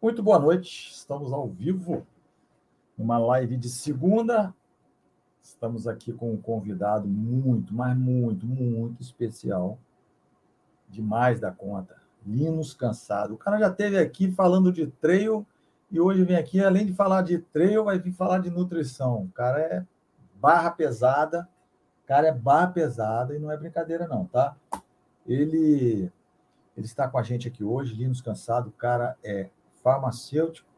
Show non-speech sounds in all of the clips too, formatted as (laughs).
Muito boa noite, estamos ao vivo, uma live de segunda. Estamos aqui com um convidado muito, mas muito, muito especial, demais da conta. Linus Cansado. O cara já esteve aqui falando de trail e hoje vem aqui, além de falar de trail, vai vir falar de nutrição. O cara é barra pesada, o cara é barra pesada e não é brincadeira não, tá? Ele ele está com a gente aqui hoje, Linus Cansado, o cara é farmacêutico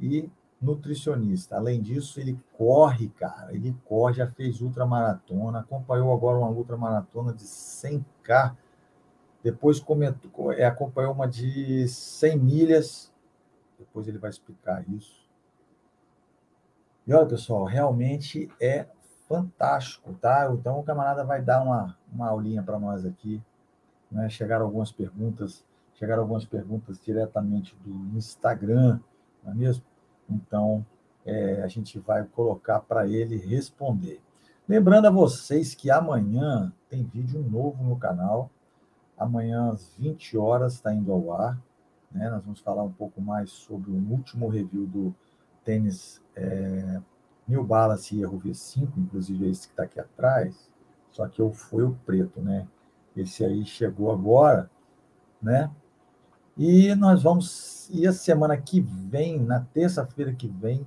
e nutricionista. Além disso, ele corre, cara. Ele corre, já fez ultramaratona, acompanhou agora uma ultramaratona de 100K. Depois comentou, é, acompanhou uma de 100 milhas. Depois ele vai explicar isso. E olha, pessoal, realmente é fantástico, tá? Então o camarada vai dar uma, uma aulinha para nós aqui. Né? Chegaram algumas perguntas Chegaram algumas perguntas diretamente do Instagram, não é mesmo? Então, é, a gente vai colocar para ele responder. Lembrando a vocês que amanhã tem vídeo novo no canal. Amanhã, às 20 horas, está indo ao ar. Né? Nós vamos falar um pouco mais sobre o último review do tênis é, New Balance Erro V5, inclusive esse que está aqui atrás. Só que eu foi o preto, né? Esse aí chegou agora, né? E nós vamos, e a semana que vem, na terça-feira que vem,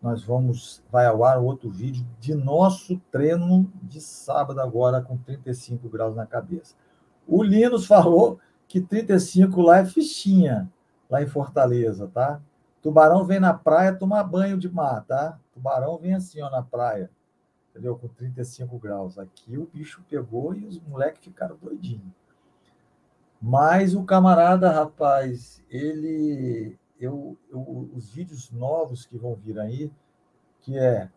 nós vamos, vai ao ar outro vídeo de nosso treino de sábado agora com 35 graus na cabeça. O Linus falou que 35 lá é fichinha, lá em Fortaleza, tá? Tubarão vem na praia tomar banho de mar, tá? Tubarão vem assim, ó, na praia, entendeu? Com 35 graus. Aqui o bicho pegou e os moleques ficaram doidinhos. Mas o camarada, rapaz, ele. Eu, eu, os vídeos novos que vão vir aí, que é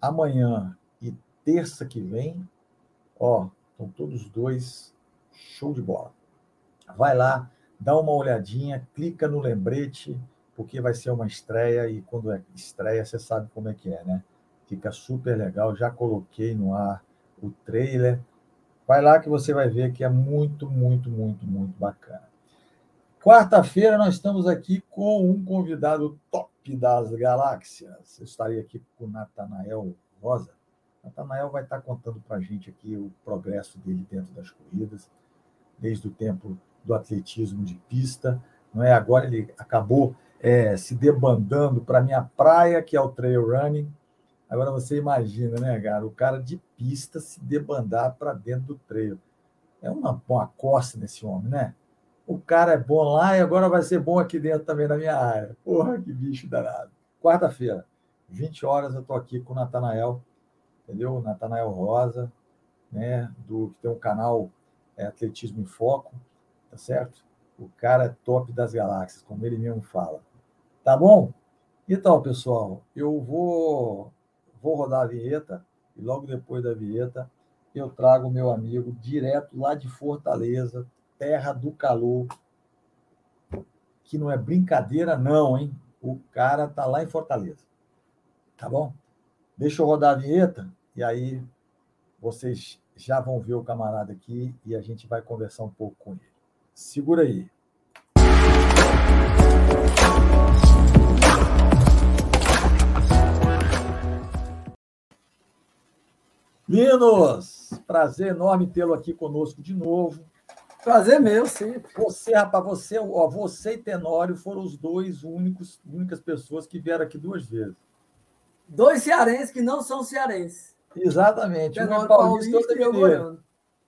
amanhã e terça que vem, ó, estão todos dois show de bola. Vai lá, dá uma olhadinha, clica no lembrete, porque vai ser uma estreia e quando é estreia, você sabe como é que é, né? Fica super legal. Já coloquei no ar o trailer Vai lá que você vai ver que é muito, muito, muito, muito bacana. Quarta-feira nós estamos aqui com um convidado top das galáxias. Eu estarei aqui com o Natanael Rosa. Natanael vai estar contando para a gente aqui o progresso dele dentro das corridas, desde o tempo do atletismo de pista. Não é? Agora ele acabou é, se debandando para a minha praia, que é o trail running, Agora você imagina, né, cara? O cara de pista se debandar para dentro do treino. É uma, uma costa nesse homem, né? O cara é bom lá e agora vai ser bom aqui dentro também na minha área. Porra, que bicho danado. Quarta-feira, 20 horas, eu estou aqui com o Natanael, entendeu? Natanael Rosa, né? Do, que tem um canal é, Atletismo em Foco, tá certo? O cara é top das galáxias, como ele mesmo fala. Tá bom? Então, pessoal, eu vou vou rodar a vinheta e logo depois da vinheta eu trago o meu amigo direto lá de Fortaleza, terra do calor, que não é brincadeira não, hein? O cara tá lá em Fortaleza. Tá bom? Deixa eu rodar a vinheta e aí vocês já vão ver o camarada aqui e a gente vai conversar um pouco com ele. Segura aí. Linus, prazer enorme tê-lo aqui conosco de novo. Prazer meu, sim. Você, rapaz, você, ó, você e Tenório foram os dois únicos, únicas pessoas que vieram aqui duas vezes. Dois cearenses que não são cearenses. Exatamente. Tenório um é paulista, paulista e eu goiano.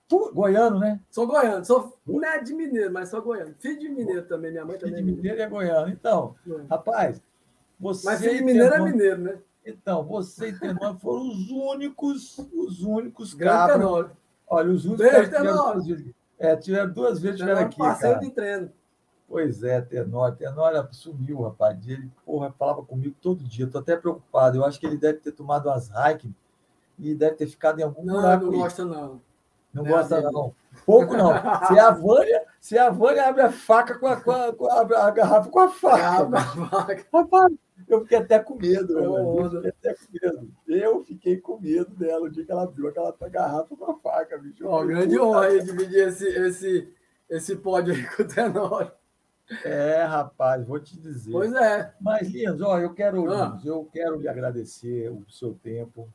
Tu, goiano, né? Sou goiano. Sou, não é de mineiro, mas sou goiano. Filho de mineiro também, minha mãe também. Filho de mineiro é goiano. Então, é. rapaz, você... Mas filho de mineiro é mineiro, né? Então, você e Tenório foram os únicos, os únicos cabras. Olha, os únicos Beijo, tiveram, é, tiveram duas vezes tiveram aqui. Passeio de treino. Pois é, Tenório. Tenório sumiu, rapaz. Ele, porra, falava comigo todo dia. Estou até preocupado. Eu acho que ele deve ter tomado umas hiking e deve ter ficado em algum não, buraco. Não, não gosta, não. Não, não gosta, não. Pouco não. Se a Vânia, se a Vânia abre a faca com a, com a, com a, a garrafa com a faca. Rapaz, eu fiquei até com medo. Eu, fiquei até com medo. Eu fiquei com medo dela o dia que ela abriu aquela garrafa com a faca, bicho. Ó, grande honra dividir esse, esse, esse pódio aí (laughs) com o Tenório. É, rapaz, vou te dizer. Pois é. Mas, Lindos, ó, eu quero, ah. Lindos, eu quero lhe agradecer o seu tempo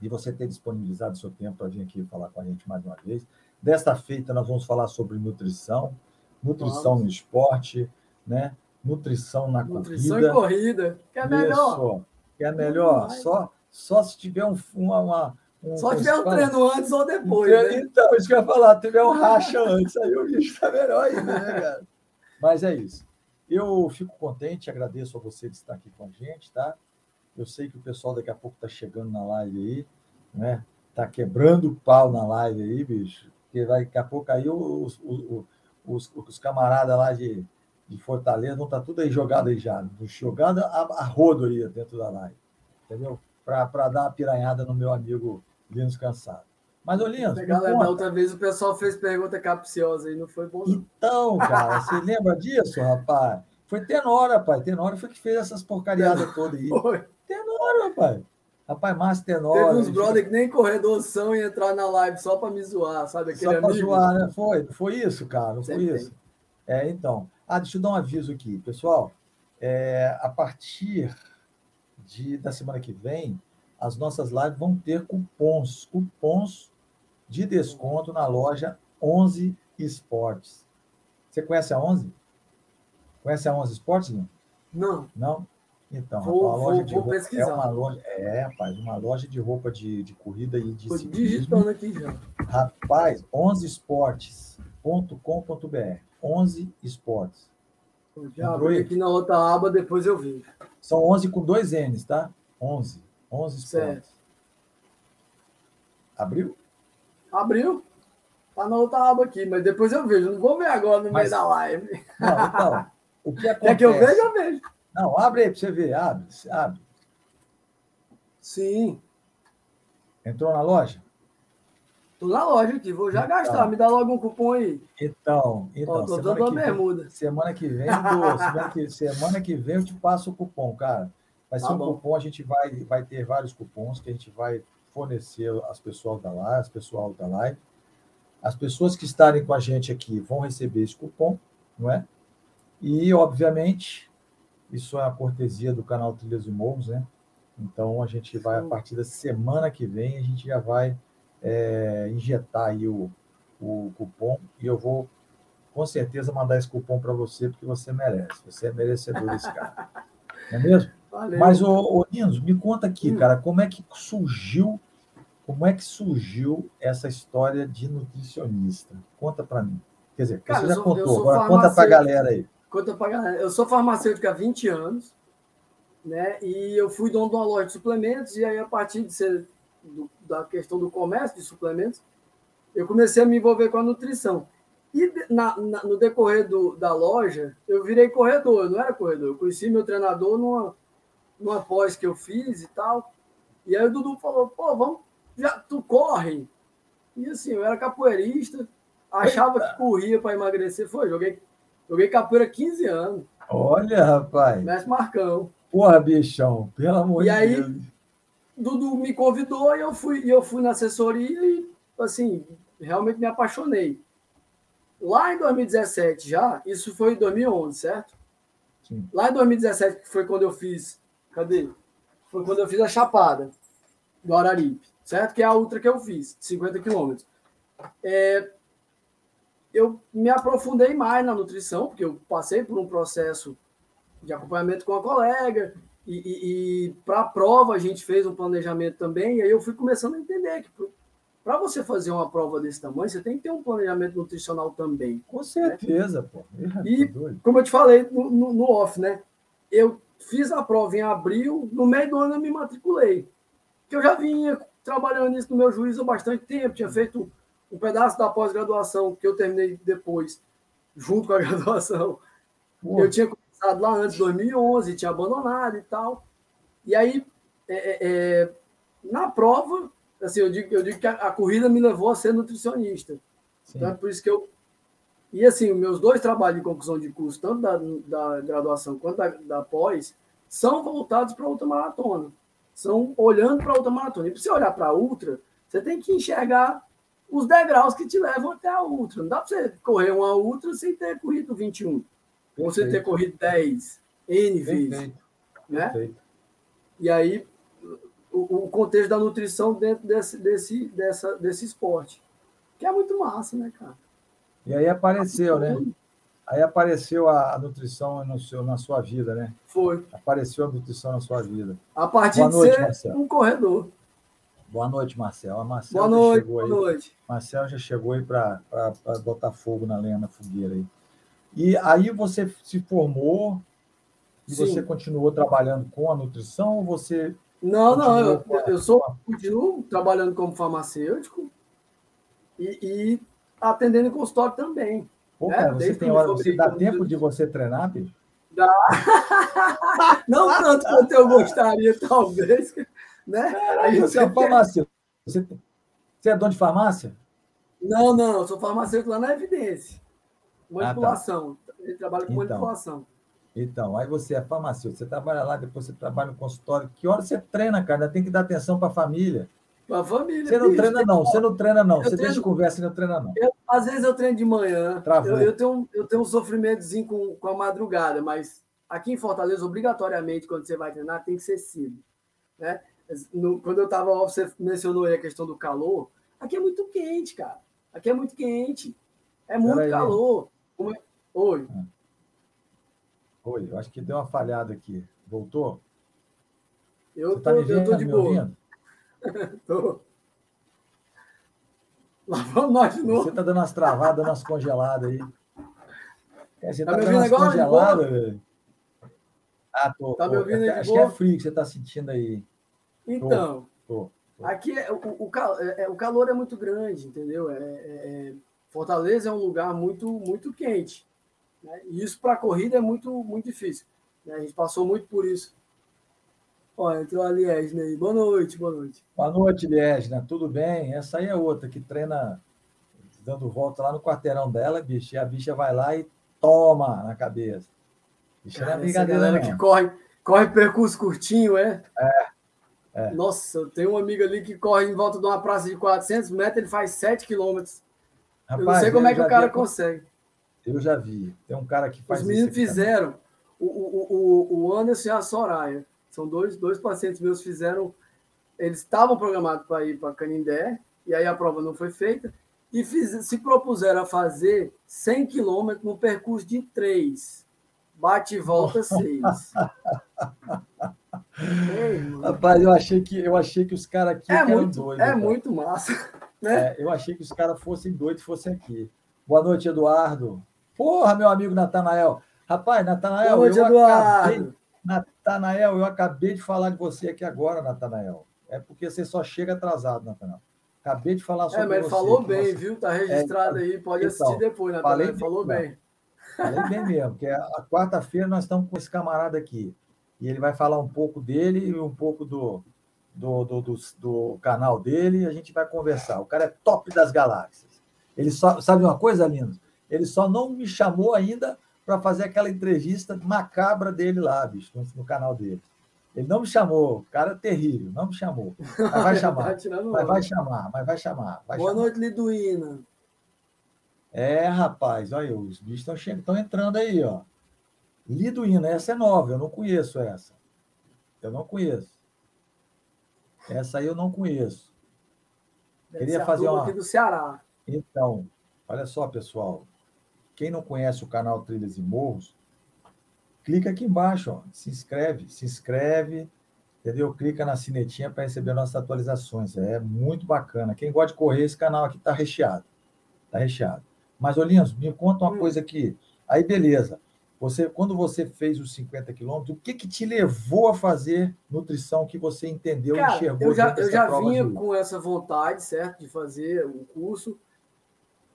e você ter disponibilizado o seu tempo para vir aqui falar com a gente mais uma vez. Desta feita, nós vamos falar sobre nutrição, nutrição vamos. no esporte, né? Nutrição na nutrição corrida. Nutrição e corrida, que é melhor. Isso, que é melhor. Só, só se tiver um, uma, uma um, Só tiver um treino antes ou depois, então, né? Então, isso que eu ia falar, tiver um racha antes, aí o bicho está melhor ainda, né, cara? Mas é isso. Eu fico contente, agradeço a você de estar aqui com a gente, tá? Eu sei que o pessoal daqui a pouco está chegando na live aí, né? Tá quebrando o pau na live aí, bicho. Porque daqui a pouco aí os, os, os, os camaradas lá de, de Fortaleza vão estar tá tudo aí jogado aí já, jogando a, a rodo aí dentro da live, entendeu? Para dar uma piranhada no meu amigo Linus Cansado. Mas, ô Linus. Legal, da outra vez o pessoal fez pergunta capciosa e não foi bom. Não. Então, cara, você (laughs) lembra disso, rapaz? Foi Tenora, rapaz. Tenora foi que fez essas porcariadas todas aí. Foi. Tenora, rapaz. Rapaz, Márcio Tenora. Teve uns brother que nem corredor são e entrar na live só para me zoar, sabe? Aquele só para zoar, né? Foi, foi isso, cara. Não foi isso. É, então. Ah, deixa eu dar um aviso aqui, pessoal. É, a partir de, da semana que vem, as nossas lives vão ter cupons, cupons de desconto na loja 11 Esportes. Você conhece a 11? Conhece a 11 Esportes, não? Não. Não? Então, vou, a loja vou, de vou roupa pesquisar. é uma loja, é, rapaz, uma loja de roupa de, de corrida e de Tô digitando aqui já. Rapaz, 11esportes.com.br. 11 Esportes. Já abri aqui na outra aba, depois eu vejo. São 11 com dois N's, tá? 11. 11 Esportes. Abriu? Abriu. Tá na outra aba aqui, mas depois eu vejo. Não vou ver agora no mas, meio da live. Não, então, o que acontece... (laughs) Quer que eu veja, eu vejo. Não, abre aí para você ver. Abre, abre. Sim. Entrou na loja? Tô na loja aqui, vou já então, gastar. Me dá logo um cupom aí. Então, então. Ó, tô dando uma bermuda. Vem, semana que vem, do, semana, que, semana que vem eu te passo o cupom, cara. Vai ser tá um bom. cupom, a gente vai, vai ter vários cupons que a gente vai fornecer às pessoas da live, às pessoal da live. As pessoas que estarem com a gente aqui vão receber esse cupom, não é? E, obviamente, isso é a cortesia do canal Trilhas e Morros, né? Então, a gente vai, a partir da semana que vem, a gente já vai é, injetar aí o, o cupom e eu vou, com certeza, mandar esse cupom para você, porque você merece. Você é merecedor desse cara. (laughs) Não é mesmo? Valeu. Mas, ô, ô me conta aqui, hum. cara, como é que surgiu, como é que surgiu essa história de nutricionista? Conta para mim. Quer dizer, cara, você já sou, contou, agora conta para a galera aí. Conta para galera. Eu sou farmacêutico há 20 anos, né? E eu fui dono de uma loja de suplementos, e aí, a partir de ser do, da questão do comércio de suplementos, eu comecei a me envolver com a nutrição. E na, na, no decorrer do, da loja, eu virei corredor, eu não era corredor. Eu conheci meu treinador numa, numa pós que eu fiz e tal. E aí o Dudu falou: pô, vamos, já, tu corre. E assim, eu era capoeirista, achava Eita. que corria para emagrecer. Foi, joguei, joguei capoeira 15 anos. Olha, rapaz. Mestre Marcão. Porra, bichão, pelo amor de Deus. Dudu me convidou e eu fui, e eu fui na assessoria e, assim, realmente me apaixonei. Lá em 2017 já, isso foi em 2011, certo? Sim. Lá em 2017, que foi quando eu fiz, cadê? Foi quando eu fiz a chapada do Araripe, certo? Que é a ultra que eu fiz, 50 quilômetros. É, eu me aprofundei mais na nutrição, porque eu passei por um processo de acompanhamento com a colega, e, e, e para a prova a gente fez um planejamento também, e aí eu fui começando a entender que para você fazer uma prova desse tamanho, você tem que ter um planejamento nutricional também. Com certeza, né? pô. e, como eu te falei no, no, no, off, né? Eu fiz a prova em abril, no meio do ano eu me matriculei. Que eu já vinha trabalhando isso no meu juízo há bastante tempo, tinha feito um pedaço da pós-graduação que eu terminei depois, junto com a (laughs) graduação. Pô. Eu tinha lá antes, 2011, tinha abandonado e tal. E aí, é, é, é na prova, assim, eu digo, eu digo que a, a corrida me levou a ser nutricionista. Sim. Então, é por isso que eu. E assim, meus dois trabalhos de conclusão de curso, tanto da, da graduação quanto da, da pós, são voltados para a ultramaratona. São olhando para a ultramaratona. E para você olhar para a ultra, você tem que enxergar os degraus que te levam até a ultra. Não dá para você correr uma ultra sem ter corrido 21. Você ter corrido 10 N vezes. Perfeito. Né? Perfeito. E aí, o, o, contexto da nutrição dentro desse, desse, dessa, desse esporte. Que é muito massa, né, cara? E aí apareceu, né? Aí apareceu a, a nutrição no seu, na sua vida, né? Foi. Apareceu a nutrição na sua vida. A partir boa de noite, ser Marcelo. um corredor. Boa noite, Marcelo. A Marcel boa noite, boa aí. noite. Marcel já chegou aí para botar fogo na lenha, na fogueira aí. E aí você se formou e Sim. você continuou trabalhando com a nutrição ou você não, não, eu, eu sou, continuo trabalhando como farmacêutico e, e atendendo em consultório também. Pô, né? cara, você tem hora, você dá tempo de você treinar, bicho? Dá. (laughs) Não tanto quanto eu gostaria, talvez. Né? Aí você é farmacêutico. Você, você é dono de farmácia? Não, não, eu sou farmacêutico lá na Evidência. Manipulação. Ah, tá. Ele trabalha com então, manipulação. Então, aí você é farmacêutico, você trabalha lá, depois você trabalha no consultório. Que hora você treina, cara? Tem que dar atenção para a família. Para a família. Você não bicho, treina, não. Você não treina, não. Você treino, deixa conversa e não treina, não. Eu, às vezes eu treino de manhã. Eu, eu, tenho, eu tenho um sofrimentozinho com, com a madrugada, mas aqui em Fortaleza, obrigatoriamente, quando você vai treinar, tem que ser cedo. Né? No, quando eu estava você mencionou aí a questão do calor. Aqui é muito quente, cara. Aqui é muito quente. É muito calor. Como é... Oi. Oi, eu acho que deu uma falhada aqui. Voltou? Eu estou tá eu tô de boa. (laughs) tô. Lá vamos nós de novo. Você está dando umas travadas, umas congeladas aí. É, você está tá dando umas congeladas, velho. Ah, tô. Tá tô. me ouvindo aí Acho que é frio que você está sentindo aí. Então, tô, tô, aqui é, o, o, é, é, o, calor é muito grande, entendeu? É, é, Fortaleza é um lugar muito, muito quente. Né? E isso para a corrida é muito, muito difícil. Né? A gente passou muito por isso. Olha, entrou a Liesna aí. Boa noite, boa noite. Boa noite, Liesna. Tudo bem? Essa aí é outra que treina dando volta lá no quarteirão dela, bicho. E a bicha vai lá e toma na cabeça. Bicha Cara, não é brincadeira, não. que corre, corre percurso curtinho, é? É. é. Nossa, eu tenho um amigo ali que corre em volta de uma praça de 400 metros, ele faz 7 quilômetros. Eu não sei como é que o cara consegue. Eu já vi. Tem um cara que faz Os meninos fizeram. O, o, o Anderson e a Soraya. São dois, dois pacientes meus fizeram. Eles estavam programados para ir para Canindé, e aí a prova não foi feita, e fiz, se propuseram a fazer 100 quilômetros no percurso de três. Bate e volta (laughs) seis. Rapaz, eu achei que, eu achei que os caras aqui é muito, doidos. É cara. muito massa. Né? É, eu achei que os caras fossem doidos e fossem aqui. Boa noite, Eduardo. Porra, meu amigo Natanael. Rapaz, Natanael, Boa noite, eu Eduardo. acabei. Natanael, eu acabei de falar de você aqui agora, Natanael. É porque você só chega atrasado, Natanael. Acabei de falar sobre você. É, mas você, falou bem, você... viu? Tá registrado é, aí, pode então, assistir depois, Natanael. Falou bem. Falei bem mesmo, porque a quarta-feira nós estamos com esse camarada aqui. E ele vai falar um pouco dele e um pouco do, do, do, do, do canal dele e a gente vai conversar. O cara é top das galáxias. Ele só sabe uma coisa, Lindo? Ele só não me chamou ainda para fazer aquela entrevista macabra dele lá, bicho, no, no, canal dele. Ele não me chamou, cara terrível, não me chamou. Mas vai (laughs) chamar. mas vai chamar, mas vai chamar. Vai Boa chamar. noite, Liduína. É, rapaz, olha, os bichos estão entrando aí, ó. Liduína, essa é nova, eu não conheço essa. Eu não conheço. Essa aí eu não conheço. Deve Queria fazer uma. aqui do Ceará. Então, olha só, pessoal. Quem não conhece o canal Trilhas e Morros, clica aqui embaixo, ó, se inscreve, se inscreve, entendeu? Clica na sinetinha para receber nossas atualizações. É muito bacana. Quem gosta de correr, esse canal aqui está recheado. Está recheado. Mas, Olinhos, me conta uma hum. coisa aqui. Aí, beleza. Você, quando você fez os 50 quilômetros, o que, que te levou a fazer nutrição que você entendeu e enxergou? Eu já, eu já vinha de... com essa vontade, certo, de fazer o curso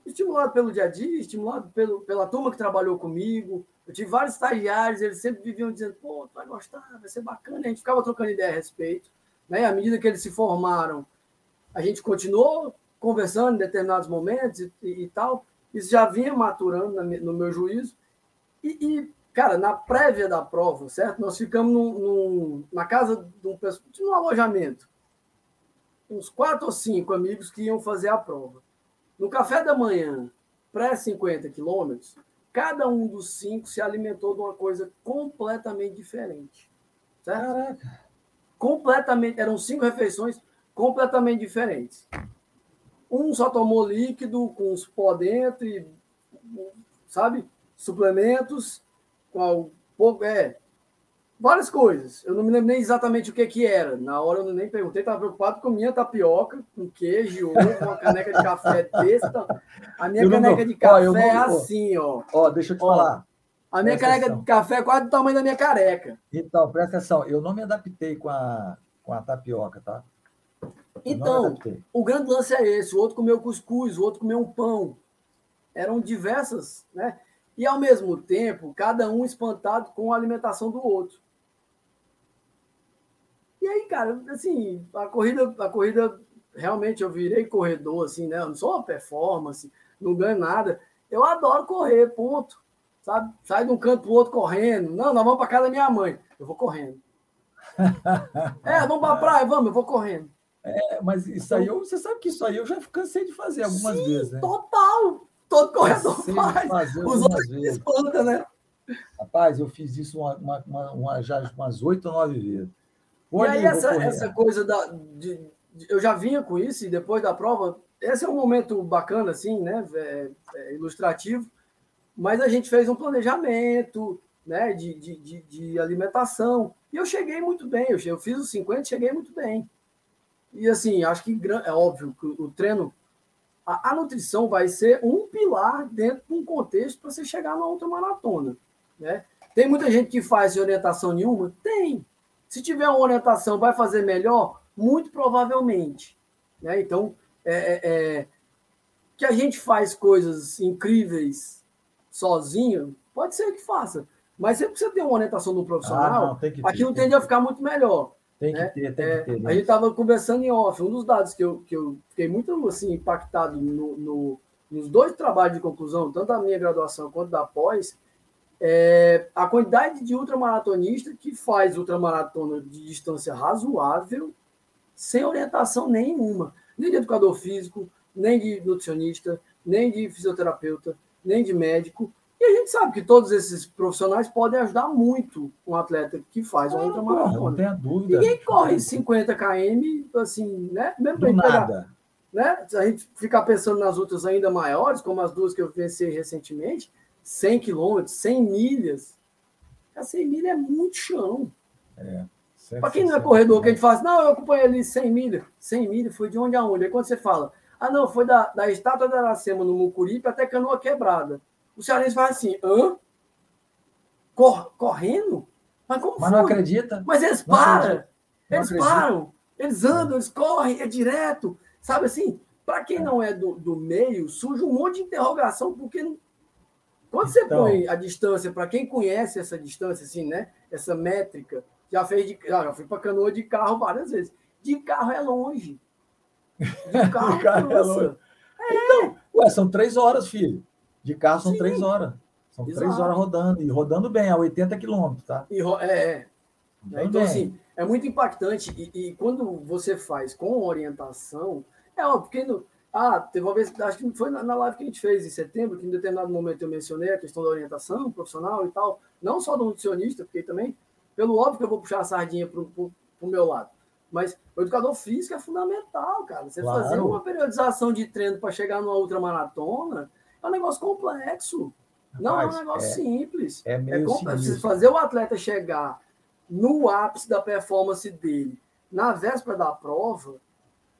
estimulado pelo dia a dia, estimulado pelo, pela turma que trabalhou comigo. Eu tive vários estagiários, eles sempre viviam dizendo, pô, tu vai gostar, vai ser bacana. A gente ficava trocando ideia a respeito. Né? À medida que eles se formaram, a gente continuou conversando em determinados momentos e, e, e tal. Isso já vinha maturando no meu juízo. E, e, cara, na prévia da prova, certo? Nós ficamos num, num, na casa de um, de um alojamento. Uns quatro ou cinco amigos que iam fazer a prova. No café da manhã, pré-50 quilômetros, cada um dos cinco se alimentou de uma coisa completamente diferente. Certo? Caraca. Completamente, eram cinco refeições completamente diferentes. Um só tomou líquido com os pó dentro, e, sabe? Suplementos, com pouco, é, várias coisas. Eu não me lembro nem exatamente o que, que era. Na hora eu nem perguntei, estava preocupado com minha tapioca, com queijo, ovo, uma caneca de café desse. Então, a minha eu caneca não, de café ó, é assim, ó. Ó, deixa eu te ó, falar. A minha caneca atenção. de café é quase do tamanho da minha careca. Então, presta atenção, eu não me adaptei com a, com a tapioca, tá? então, o grande lance é esse: o outro comeu cuscuz, o outro comeu um pão. Eram diversas, né? E ao mesmo tempo, cada um espantado com a alimentação do outro. E aí, cara, assim, a corrida, a corrida realmente eu virei corredor, assim, né? Eu não sou uma performance, não ganho nada. Eu adoro correr, ponto. Sabe? Sai de um canto para o outro correndo. Não, nós vamos para casa da minha mãe. Eu vou correndo. (laughs) é, vamos para a praia, vamos, eu vou correndo. É, mas isso aí, eu, você sabe que isso aí eu já cansei de fazer algumas Sim, vezes, né? Total! Todo corredor faz. Os outros espantam, né? Rapaz, eu fiz isso uma, uma, uma, uma já umas oito ou nove vezes. E aí, essa, essa coisa da. De, de, eu já vinha com isso, e depois da prova, esse é um momento bacana, assim, né? É, é ilustrativo, mas a gente fez um planejamento né, de, de, de, de alimentação. E eu cheguei muito bem, eu, eu fiz os 50 cheguei muito bem. E assim, acho que é óbvio que o treino, a, a nutrição vai ser um pilar dentro de um contexto para você chegar na outra maratona. Né? Tem muita gente que faz orientação nenhuma? Tem. Se tiver uma orientação, vai fazer melhor? Muito provavelmente. Né? Então, é, é, é, que a gente faz coisas incríveis sozinho, pode ser que faça. Mas sempre precisa ter uma orientação do profissional, ah, não, aquilo tende a ficar muito melhor. Tem que né? ter, tem é, que ter. Né? A gente estava conversando em off. Um dos dados que eu, que eu fiquei muito assim, impactado no, no, nos dois trabalhos de conclusão, tanto da minha graduação quanto da pós, é, a quantidade de ultramaratonistas que faz ultramaratona de distância razoável, sem orientação nenhuma, nem de educador físico, nem de nutricionista, nem de fisioterapeuta, nem de médico. E a gente sabe que todos esses profissionais podem ajudar muito um atleta que faz uma ultramaratona. Não tenha dúvida. Ninguém corre 50 km, assim, né? Mesmo Do nada. né? Se a gente ficar pensando nas outras ainda maiores, como as duas que eu venci recentemente, 100 quilômetros, 100 milhas. A 100 milhas é muito chão. É. Para quem não é corredor, que a gente fala assim, não, eu acompanhei ali 100 milhas. 100 milhas foi de onde a onde? Aí quando você fala, ah, não, foi da, da estátua da Aracema no Mucuripe até Canoa Quebrada. O cearense fala assim, hã? Cor, correndo? Mas como Mas foi? não acredita. Mas eles param. Eles acredita. param. Eles andam, eles correm, é direto. Sabe assim? Para quem não é do, do meio, surge um monte de interrogação, porque quando você então, põe a distância, para quem conhece essa distância, assim, né? Essa métrica, já fez de. Já fui para canoa de carro várias vezes. De carro é longe. De (laughs) carro, carro é longe. É. Então, ué, são três horas, filho. De carro são Sim. três horas. São Exato. três horas rodando. E rodando bem, a 80 quilômetros, tá? E, é, é. Então, bem. assim, é muito impactante. E, e, quando você faz com orientação, é óbvio, porque no, ah, teve uma vez, acho que foi na live que a gente fez em setembro, que em determinado momento eu mencionei a questão da orientação profissional e tal, não só do nutricionista, porque também, pelo óbvio que eu vou puxar a sardinha para o meu lado, mas o educador físico é fundamental, cara. Você claro. fazer uma periodização de treino para chegar numa outra maratona é um negócio complexo. Não é um negócio é, simples. É meio é complexo. Você fazer o atleta chegar no ápice da performance dele na véspera da prova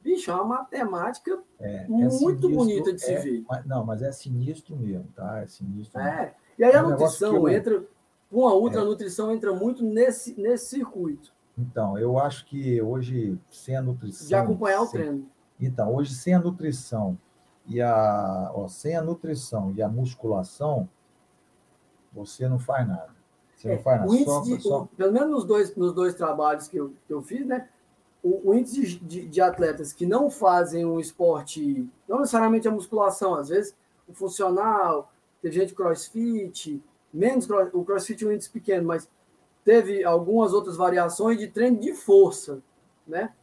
Bicho, é uma matemática é, é muito sinistro, bonita de se é, ver. Não, mas é sinistro mesmo, tá? É sinistro. É. Mesmo. E aí a nutrição eu, entra, uma outra é. nutrição entra muito nesse, nesse circuito. Então, eu acho que hoje, sem a nutrição. De acompanhar o sem, treino. Então, hoje, sem a nutrição e a, ó, sem a nutrição e a musculação, você não faz nada. Você não é, faz nada. O só, de, só... Pelo menos nos dois, nos dois trabalhos que eu, que eu fiz, né? o, o índice de, de, atletas que não fazem um esporte, não necessariamente a musculação, às vezes o funcional, teve gente crossfit, menos o crossfit é um índice pequeno, mas teve algumas outras variações de treino de força, né?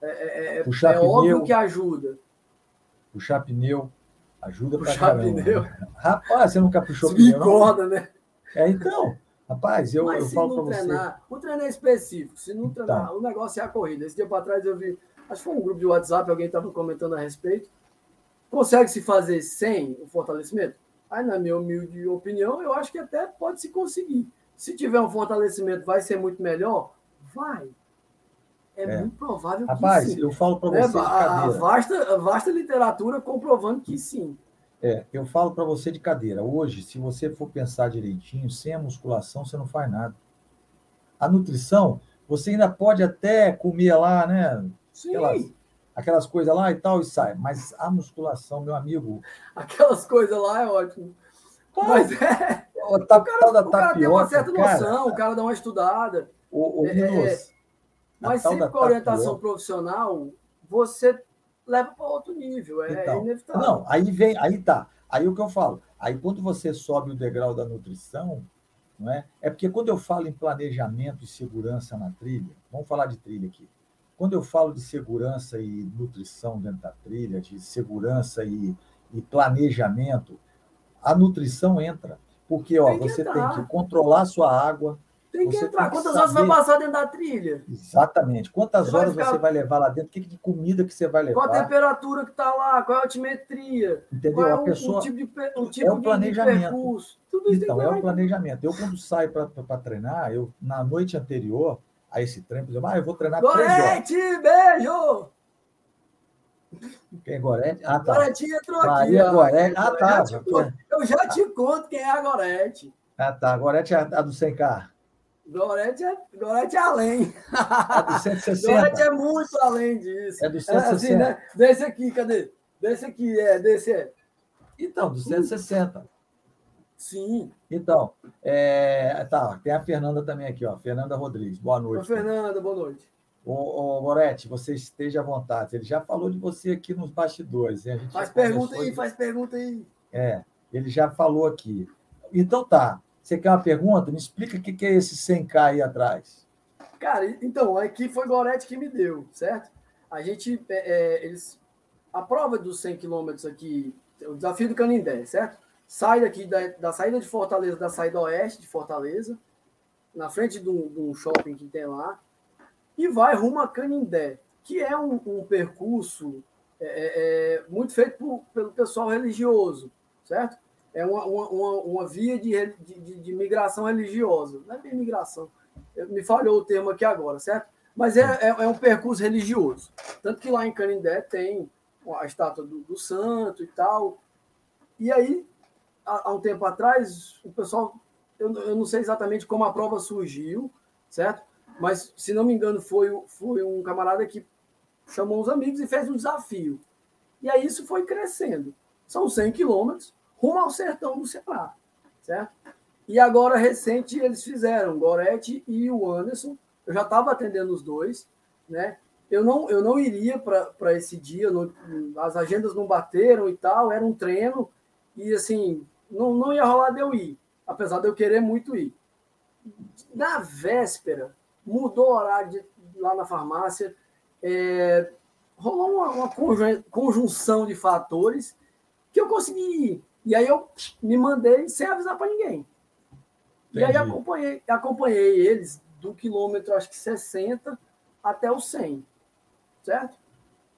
É, é, é, é óbvio que ajuda. Puxar pneu. Ajuda para caramba. Pneu. Rapaz, você nunca puxou pneu, não? né? É, então, rapaz, eu, Mas eu falo para você... Treinar, o treino é específico, se não então. treinar, o negócio é a corrida. Esse dia para trás eu vi, acho que foi um grupo de WhatsApp, alguém estava comentando a respeito. Consegue se fazer sem o fortalecimento? Aí, na minha humilde opinião, eu acho que até pode se conseguir. Se tiver um fortalecimento, vai ser muito melhor? Vai. É, é. muito provável Rapaz, que sim. eu falo para é, você. É, a, vasta, a vasta literatura comprovando que sim. É, eu falo para você de cadeira. Hoje, se você for pensar direitinho, sem a musculação, você não faz nada. A nutrição, você ainda pode até comer lá, né? Sim. Aquelas, aquelas coisas lá e tal, e sai. Mas a musculação, meu amigo. Aquelas coisas lá é ótimo. Mas é. O, ta, o, cara, da o cara tem uma certa noção, o cara dá uma estudada. O, o é, é, é. Mas sempre com a orientação profissional, você leva para outro nível, é então, inevitável. Não, aí vem, aí tá. Aí o que eu falo, aí quando você sobe o degrau da nutrição, não é? É porque quando eu falo em planejamento e segurança na trilha, vamos falar de trilha aqui. Quando eu falo de segurança e nutrição dentro da trilha, de segurança e, e planejamento, a nutrição entra. Porque ó, tem você entrar. tem que controlar sua água, tem que você entrar. Tem que Quantas saber... horas vai passar dentro da trilha? Exatamente. Quantas você horas ficar... você vai levar lá dentro? O que de comida que você vai levar? Qual a temperatura que está lá? Qual é a altimetria? Entendeu? Qual é a pessoa... o tipo de, o tipo é o planejamento. Então, é o planejamento. Eu, quando saio para treinar, eu, na noite anterior a esse treino, por exemplo, ah, eu vou treinar Gorete, beijo! Quem é Gorete? Ah, tá. Gorete entrou Maria aqui. Gorete. Ah, tá. Eu já te conto quem é a Gorete. Ah, tá. Gorete é a do 100K. Gorete é, Gorete é além. É do 160. Gorete é muito além disso. É do 160. É assim, né? Desse aqui, cadê? Desse aqui, é, desse é. Então, do 160. Sim. Então, é, tá, tem a Fernanda também aqui, ó. Fernanda Rodrigues. Boa noite. Ô, Fernanda, boa noite. Ô, ô Gorete, você esteja à vontade. Ele já falou de você aqui nos bastidores. faz pergunta aí, de... faz pergunta aí. É, ele já falou aqui. Então tá. Você quer uma pergunta? Me explica o que é esse 100K aí atrás. Cara, então, aqui foi Gorete que me deu, certo? A gente, é, é, eles, a prova dos 100 quilômetros aqui, o desafio do Canindé, certo? Sai daqui da, da, saída de Fortaleza, da saída oeste de Fortaleza, na frente de um, de um shopping que tem lá, e vai rumo a Canindé, que é um, um percurso é, é, é muito feito por, pelo pessoal religioso, certo? É uma, uma, uma via de, de, de, migração religiosa. Não é bem migração, me falhou o termo aqui agora, certo? Mas é, é, é, um percurso religioso. Tanto que lá em Canindé tem a estátua do, do santo e tal. E aí, há, há, um tempo atrás, o pessoal, eu, eu não sei exatamente como a prova surgiu, certo? Mas, se não me engano, foi, foi um camarada que chamou os amigos e fez um desafio. E aí isso foi crescendo. São 100 quilômetros, rumo ao sertão do Ceará, certo? E agora, recente, eles fizeram, Gorete e o Anderson. Eu já estava atendendo os dois, né? Eu não, eu não iria para esse dia, não, as agendas não bateram e tal, era um treino, e assim, não, não ia rolar de eu ir, apesar de eu querer muito ir. Na véspera, mudou o horário de, lá na farmácia, é, rolou uma, uma conjunção de fatores que eu consegui ir. E aí eu me mandei sem avisar para ninguém. Entendi. E aí acompanhei, acompanhei eles do quilômetro, acho que 60 até o 100, certo?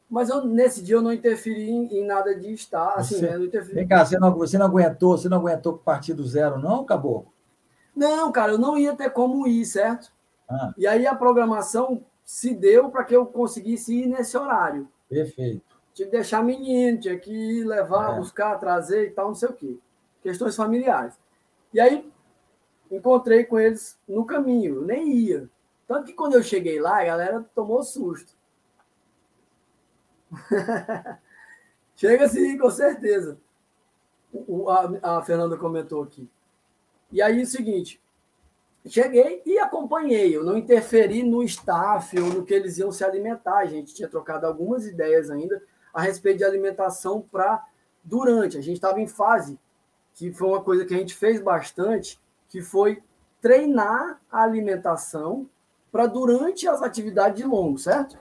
Mas eu, nesse dia eu não interferi em, em nada de estar, assim, você, né? Não interferi. Vem cá, você não, você não aguentou, você não aguentou partir do zero, não, acabou? Não, cara, eu não ia ter como ir, certo? Ah. E aí a programação se deu para que eu conseguisse ir nesse horário. Perfeito tinha que deixar menino, tinha que ir levar, é. buscar, trazer e tal, não sei o quê. Questões familiares. E aí encontrei com eles no caminho, eu nem ia. Tanto que quando eu cheguei lá, a galera tomou susto. (laughs) Chega sim, com certeza. O, a, a Fernanda comentou aqui. E aí é o seguinte, cheguei e acompanhei. Eu não interferi no staff ou no que eles iam se alimentar. A gente tinha trocado algumas ideias ainda a respeito de alimentação para durante. A gente estava em fase, que foi uma coisa que a gente fez bastante, que foi treinar a alimentação para durante as atividades de longo, certo?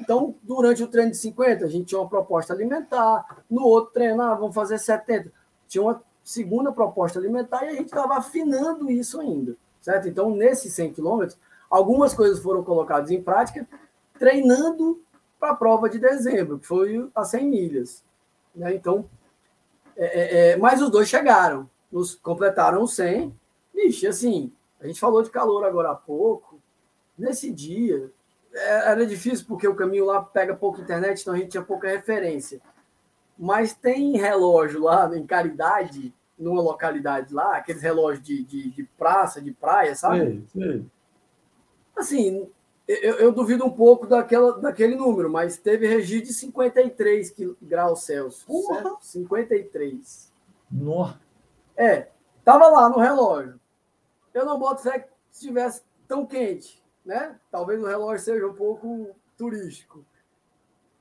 Então, durante o treino de 50, a gente tinha uma proposta alimentar, no outro treino, ah, vamos fazer 70. Tinha uma segunda proposta alimentar e a gente estava afinando isso ainda, certo? Então, nesses 100 quilômetros, algumas coisas foram colocadas em prática, treinando para a prova de dezembro, que foi a 100 milhas. Né? Então, é, é, é, mas os dois chegaram, nos completaram os 100. Vixe, assim, a gente falou de calor agora há pouco. Nesse dia, é, era difícil porque o caminho lá pega pouca internet, então a gente tinha pouca referência. Mas tem relógio lá em Caridade, numa localidade lá, aqueles relógios de, de, de praça, de praia, sabe? Sim, sim. Assim, eu, eu, duvido um pouco daquela, daquele número, mas teve registro de 53 graus Celsius. Porra. 53. Nossa. É, tava lá no relógio. Eu não boto fé que estivesse tão quente, né? Talvez o relógio seja um pouco turístico.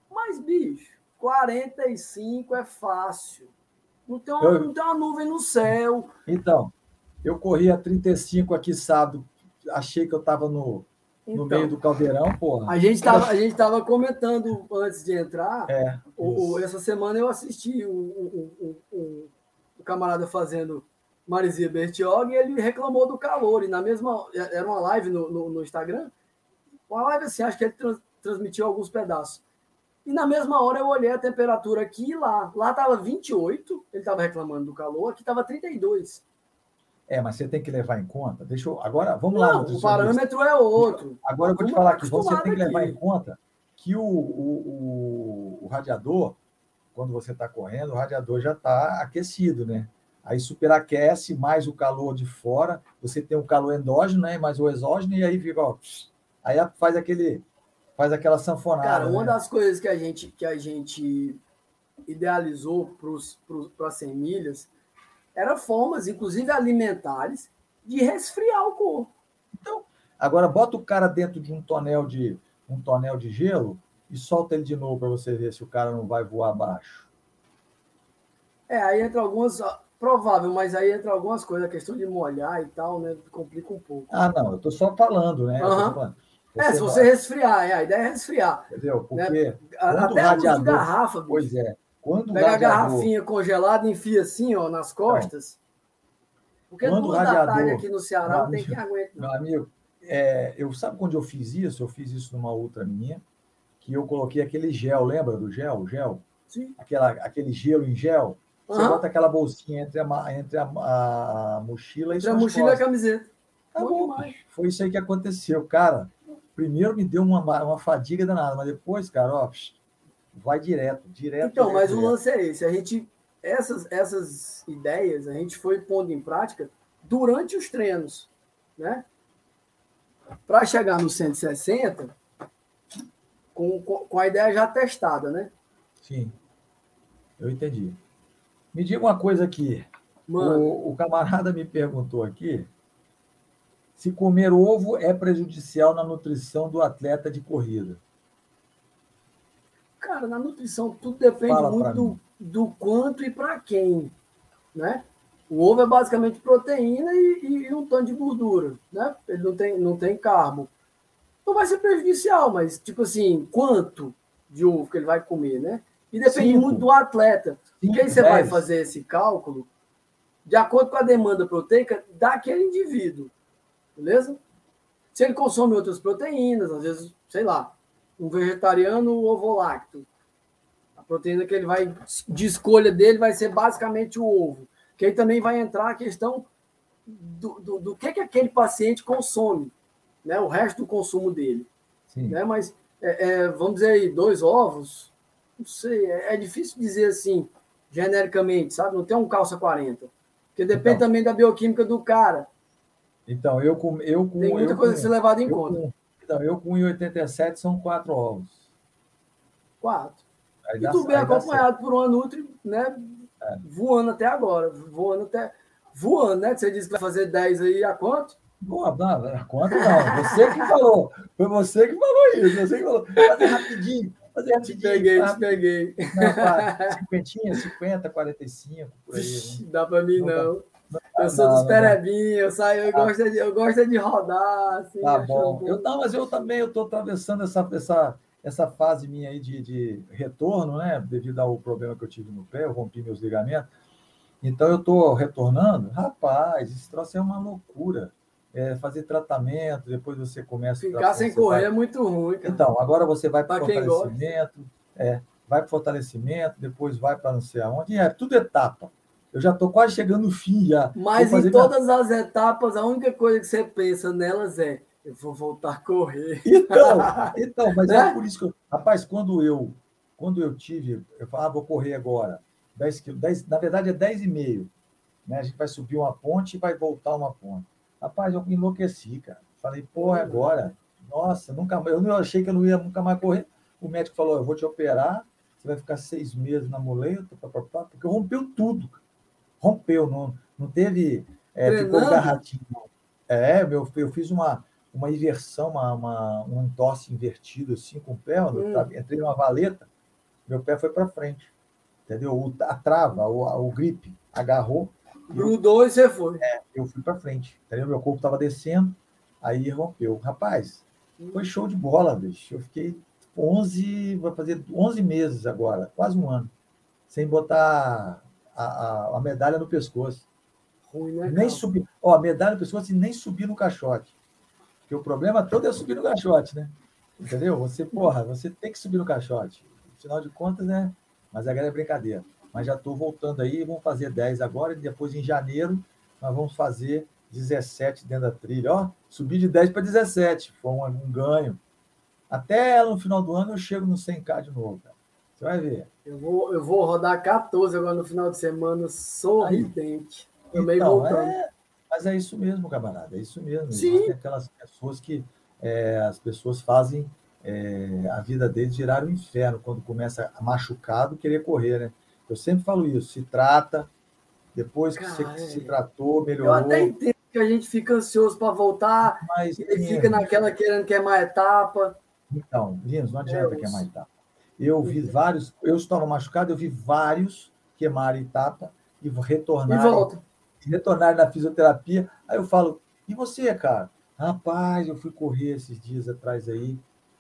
Mas, bicho, 45 é fácil. Não tem uma, eu... não tem uma nuvem no céu. Então, eu corri a 35 aqui sábado, achei que eu estava no então, no meio do caldeirão, porra. A gente estava a gente tava comentando antes de entrar. É, o, o, essa semana eu assisti o, o, o, o camarada fazendo Marizia Bertiog e ele reclamou do calor. E na mesma. Era uma live no, no, no Instagram. Uma live assim, acho que ele trans, transmitiu alguns pedaços. E na mesma hora eu olhei a temperatura aqui e lá. Lá estava 28, ele estava reclamando do calor, aqui estava 32. É, mas você tem que levar em conta. Deixa eu, agora, vamos não, lá. O parâmetro é outro. Agora eu vou te falar que você tem que levar aqui. em conta que o, o, o, o radiador, quando você está correndo, o radiador já está aquecido, né? Aí superaquece mais o calor de fora, você tem o calor endógeno, né? Mais o exógeno, e aí fica, ó, aí faz aquele, faz aquela sanfonada. Cara, uma né? das coisas que a gente, que a gente idealizou para as 100 milhas eram formas, inclusive alimentares, de resfriar o corpo. Então, agora bota o cara dentro de um tonel de um tonel de gelo e solta ele de novo para você ver se o cara não vai voar abaixo. É, aí entra algumas provável, mas aí entra algumas coisas, a questão de molhar e tal, né, complica um pouco. Ah, não, eu tô só falando, né? Uhum. Falando. é, se você vai... resfriar, é, a ideia é resfriar. Entendeu? Né? Porque né? até de garrafa, bicho. Pois é. Quando Pega a garrafinha congelada, enfia assim, ó, nas costas. Porque quando duas radiador... da tarde aqui no Ceará não tem que aguentar. Meu amigo, é, eu sabe quando eu fiz isso? Eu fiz isso numa outra minha, que eu coloquei aquele gel, lembra do gel? Gel? Sim. Aquela, aquele gelo em gel. Você uhum. bota aquela bolsinha entre a, entre a, a mochila e Entre a mochila costas. e a camiseta. Tá bom, foi isso aí que aconteceu. Cara, primeiro me deu uma, uma fadiga danada, mas depois, cara, ó, vai direto, direto. Então, direto, mas direto. o lance é esse. A gente, essas, essas ideias, a gente foi pondo em prática durante os treinos, né? Para chegar no 160, com, com a ideia já testada, né? Sim, eu entendi. Me diga uma coisa aqui. O, o camarada me perguntou aqui se comer ovo é prejudicial na nutrição do atleta de corrida. Cara, na nutrição tudo depende Fala muito do, do, quanto e para quem, né? O ovo é basicamente proteína e, e, um tanto de gordura, né? Ele não tem, não tem carbo. Não vai ser prejudicial, mas, tipo assim, quanto de ovo que ele vai comer, né? E depende Cinco. muito do atleta. Cinco, Porque aí você dez. vai fazer esse cálculo de acordo com a demanda proteica daquele indivíduo, beleza? Se ele consome outras proteínas, às vezes, sei lá, um vegetariano ovo-lacto. A proteína que ele vai, de escolha dele, vai ser basicamente o ovo. Que aí também vai entrar a questão do, do, do que, que aquele paciente consome, né? o resto do consumo dele. Sim. Né? Mas, é, é, vamos dizer aí, dois ovos, não sei, é, é, difícil dizer assim, genericamente, sabe? Não tem um calça 40. Porque depende então, também da bioquímica do cara. Então, eu com. Eu com tem muita eu coisa com, a ser levada em conta. Com, então, eu com 1,87 são quatro ovos. Quatro. Aí e tu bem acompanhado por uma Nutri, né? É. Voando até agora. Voando até. Voando, né? Você disse que vai fazer 10 aí a quanto? Boa, não, a quanto não. Você que falou. Foi você que falou isso. Você que falou. Fazer rapidinho. Fazer rapidinho. Te peguei, tá? te peguei. Cinquentinha, 50, 45, por aí. Né? Dá para mim, não. não. Eu sou dos perebinhos, eu eu, ah. gosto de, eu gosto de rodar. Assim, tá bom. Eu, não, mas eu também estou atravessando essa, essa, essa fase minha aí de, de retorno, né? Devido ao problema que eu tive no pé, eu rompi meus ligamentos. Então eu estou retornando. Rapaz, esse troço é uma loucura. É fazer tratamento, depois você começa. Ficar sem correr vai... é muito ruim. Cara. Então, agora você vai para o fortalecimento, é, vai para fortalecimento, depois vai para não sei aonde. É tudo etapa. Eu já estou quase chegando no fim já. Mas em todas minha... as etapas, a única coisa que você pensa nelas é eu vou voltar a correr. Então, (laughs) então mas é, é por isso que eu. Rapaz, quando eu, quando eu tive, eu falava, ah, vou correr agora. 10 quilos, 10, na verdade é 10,5. Né? A gente vai subir uma ponte e vai voltar uma ponte. Rapaz, eu enlouqueci, cara. Falei, porra, agora. Nossa, nunca eu não achei que eu não ia nunca mais correr. O médico falou: eu vou te operar, você vai ficar seis meses na muleta, porque rompeu tudo. Cara rompeu, não, não teve. É, ficou garratinho. É, meu, eu fiz uma, uma inversão, uma, uma, um entorse invertido assim com o pé, hum. entrei numa valeta, meu pé foi para frente. Entendeu? O, a trava, o, o grip agarrou. Grudou e você foi. É, eu fui para frente. Entendeu? Meu corpo estava descendo, aí rompeu. Rapaz, hum. foi show de bola, bicho. Eu fiquei 11, vai fazer 11 meses agora, quase um ano, sem botar a, a, medalha no pescoço. Ruim, né, nem subir. Ó, a medalha no pescoço e nem subir no caixote. Porque o problema todo é subir no caixote, né? Entendeu? Você, porra, você tem que subir no caixote. Afinal de contas, né? Mas agora é brincadeira. Mas já estou voltando aí, vamos fazer 10 agora, e depois em janeiro nós vamos fazer 17 dentro da trilha. Ó, subir de 10 para 17, foi um, um ganho. Até no final do ano eu chego no 100k de novo, cara. Você vai ver. Eu vou, eu vou rodar 14 agora no final de semana, sorridente. Também então, voltando. É, mas é isso mesmo, camarada. É isso mesmo. Sim. Tem aquelas pessoas que é, as pessoas fazem é, a vida deles virar um inferno quando começa machucado querer correr, né? Eu sempre falo isso. Se trata, depois que Cara, você se tratou, melhorou. Eu até entendo que a gente fica ansioso para voltar, mas, e fica naquela querendo queimar etapa. Então, Linus, não adianta é queimar etapa. Eu vi vários, eu estava machucado, eu vi vários queimarem etapa e retornarem. E volta. Retornarem na fisioterapia. Aí eu falo, e você, cara? Rapaz, eu fui correr esses dias atrás aí.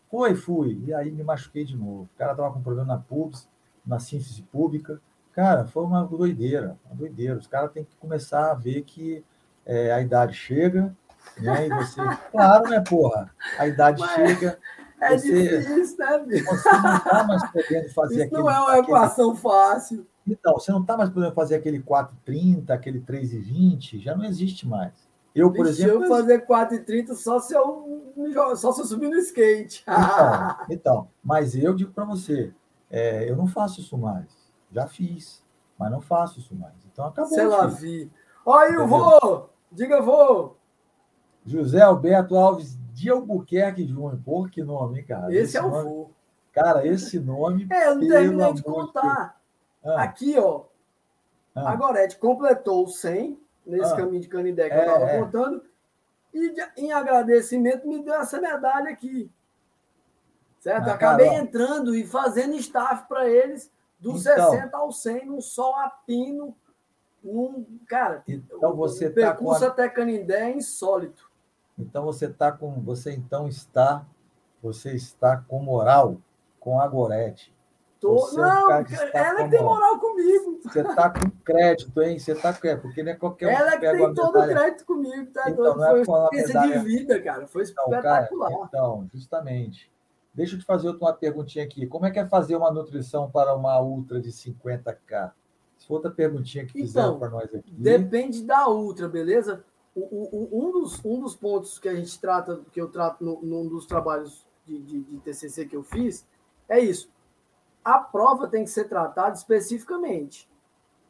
Foi, fui. E aí me machuquei de novo. O cara estava com problema na pubs, na síntese pública. Cara, foi uma doideira, uma doideira. Os caras têm que começar a ver que é, a idade chega, né? E você. (laughs) Claro, né, porra? A idade chega é você, difícil, né? Você não está mais podendo (laughs) fazer Isso aquele. Não é uma equação aquele... fácil. Então, você não está mais podendo fazer aquele 4,30, aquele 3,20, já não existe mais. Eu, por Deixa exemplo. eu fazer 4,30 só se eu só se eu subir no skate. Então, (laughs) então mas eu digo para você, é, eu não faço isso mais. Já fiz, mas não faço isso mais. Então acabou. Sei lá, vi. Olha, eu vou! Diga, vou! José Alberto Alves de Albuquerque Júnior. Pô, que nome, hein, cara? Esse, esse é o nome, Cara, esse nome. É, eu não terminei de contar. Ah. Aqui, ó. Ah. A Gorete completou 100 nesse ah. caminho de Canindé que é, eu estava é. contando. E de, em agradecimento me deu essa medalha aqui. Certo? Ah, Acabei cara, entrando e fazendo staff para eles dos então, 60 ao 100 num sol a pino. Num, cara, então você o, o tá percurso tá a... até Canindé é insólito. Então você está com, você então está, você está com moral com a Gorete. Tô, não, é um ela que tem moral comigo. Você está com crédito, hein? Você está com porque não é qualquer um. Ela que tem todo o crédito comigo, tá? Então, não é Foi uma experiência de vida, cara. Foi então, espetacular. Cara, então, justamente. Deixa eu te fazer outra uma perguntinha aqui. Como é que é fazer uma nutrição para uma ultra de 50K? Se outra perguntinha que fizeram então, para nós aqui. Depende da ultra, beleza? Um, dos, um dos pontos que a gente trata, que eu trato no, num dos trabalhos de, de, de, TCC que eu fiz, é isso. A prova tem que ser tratada especificamente.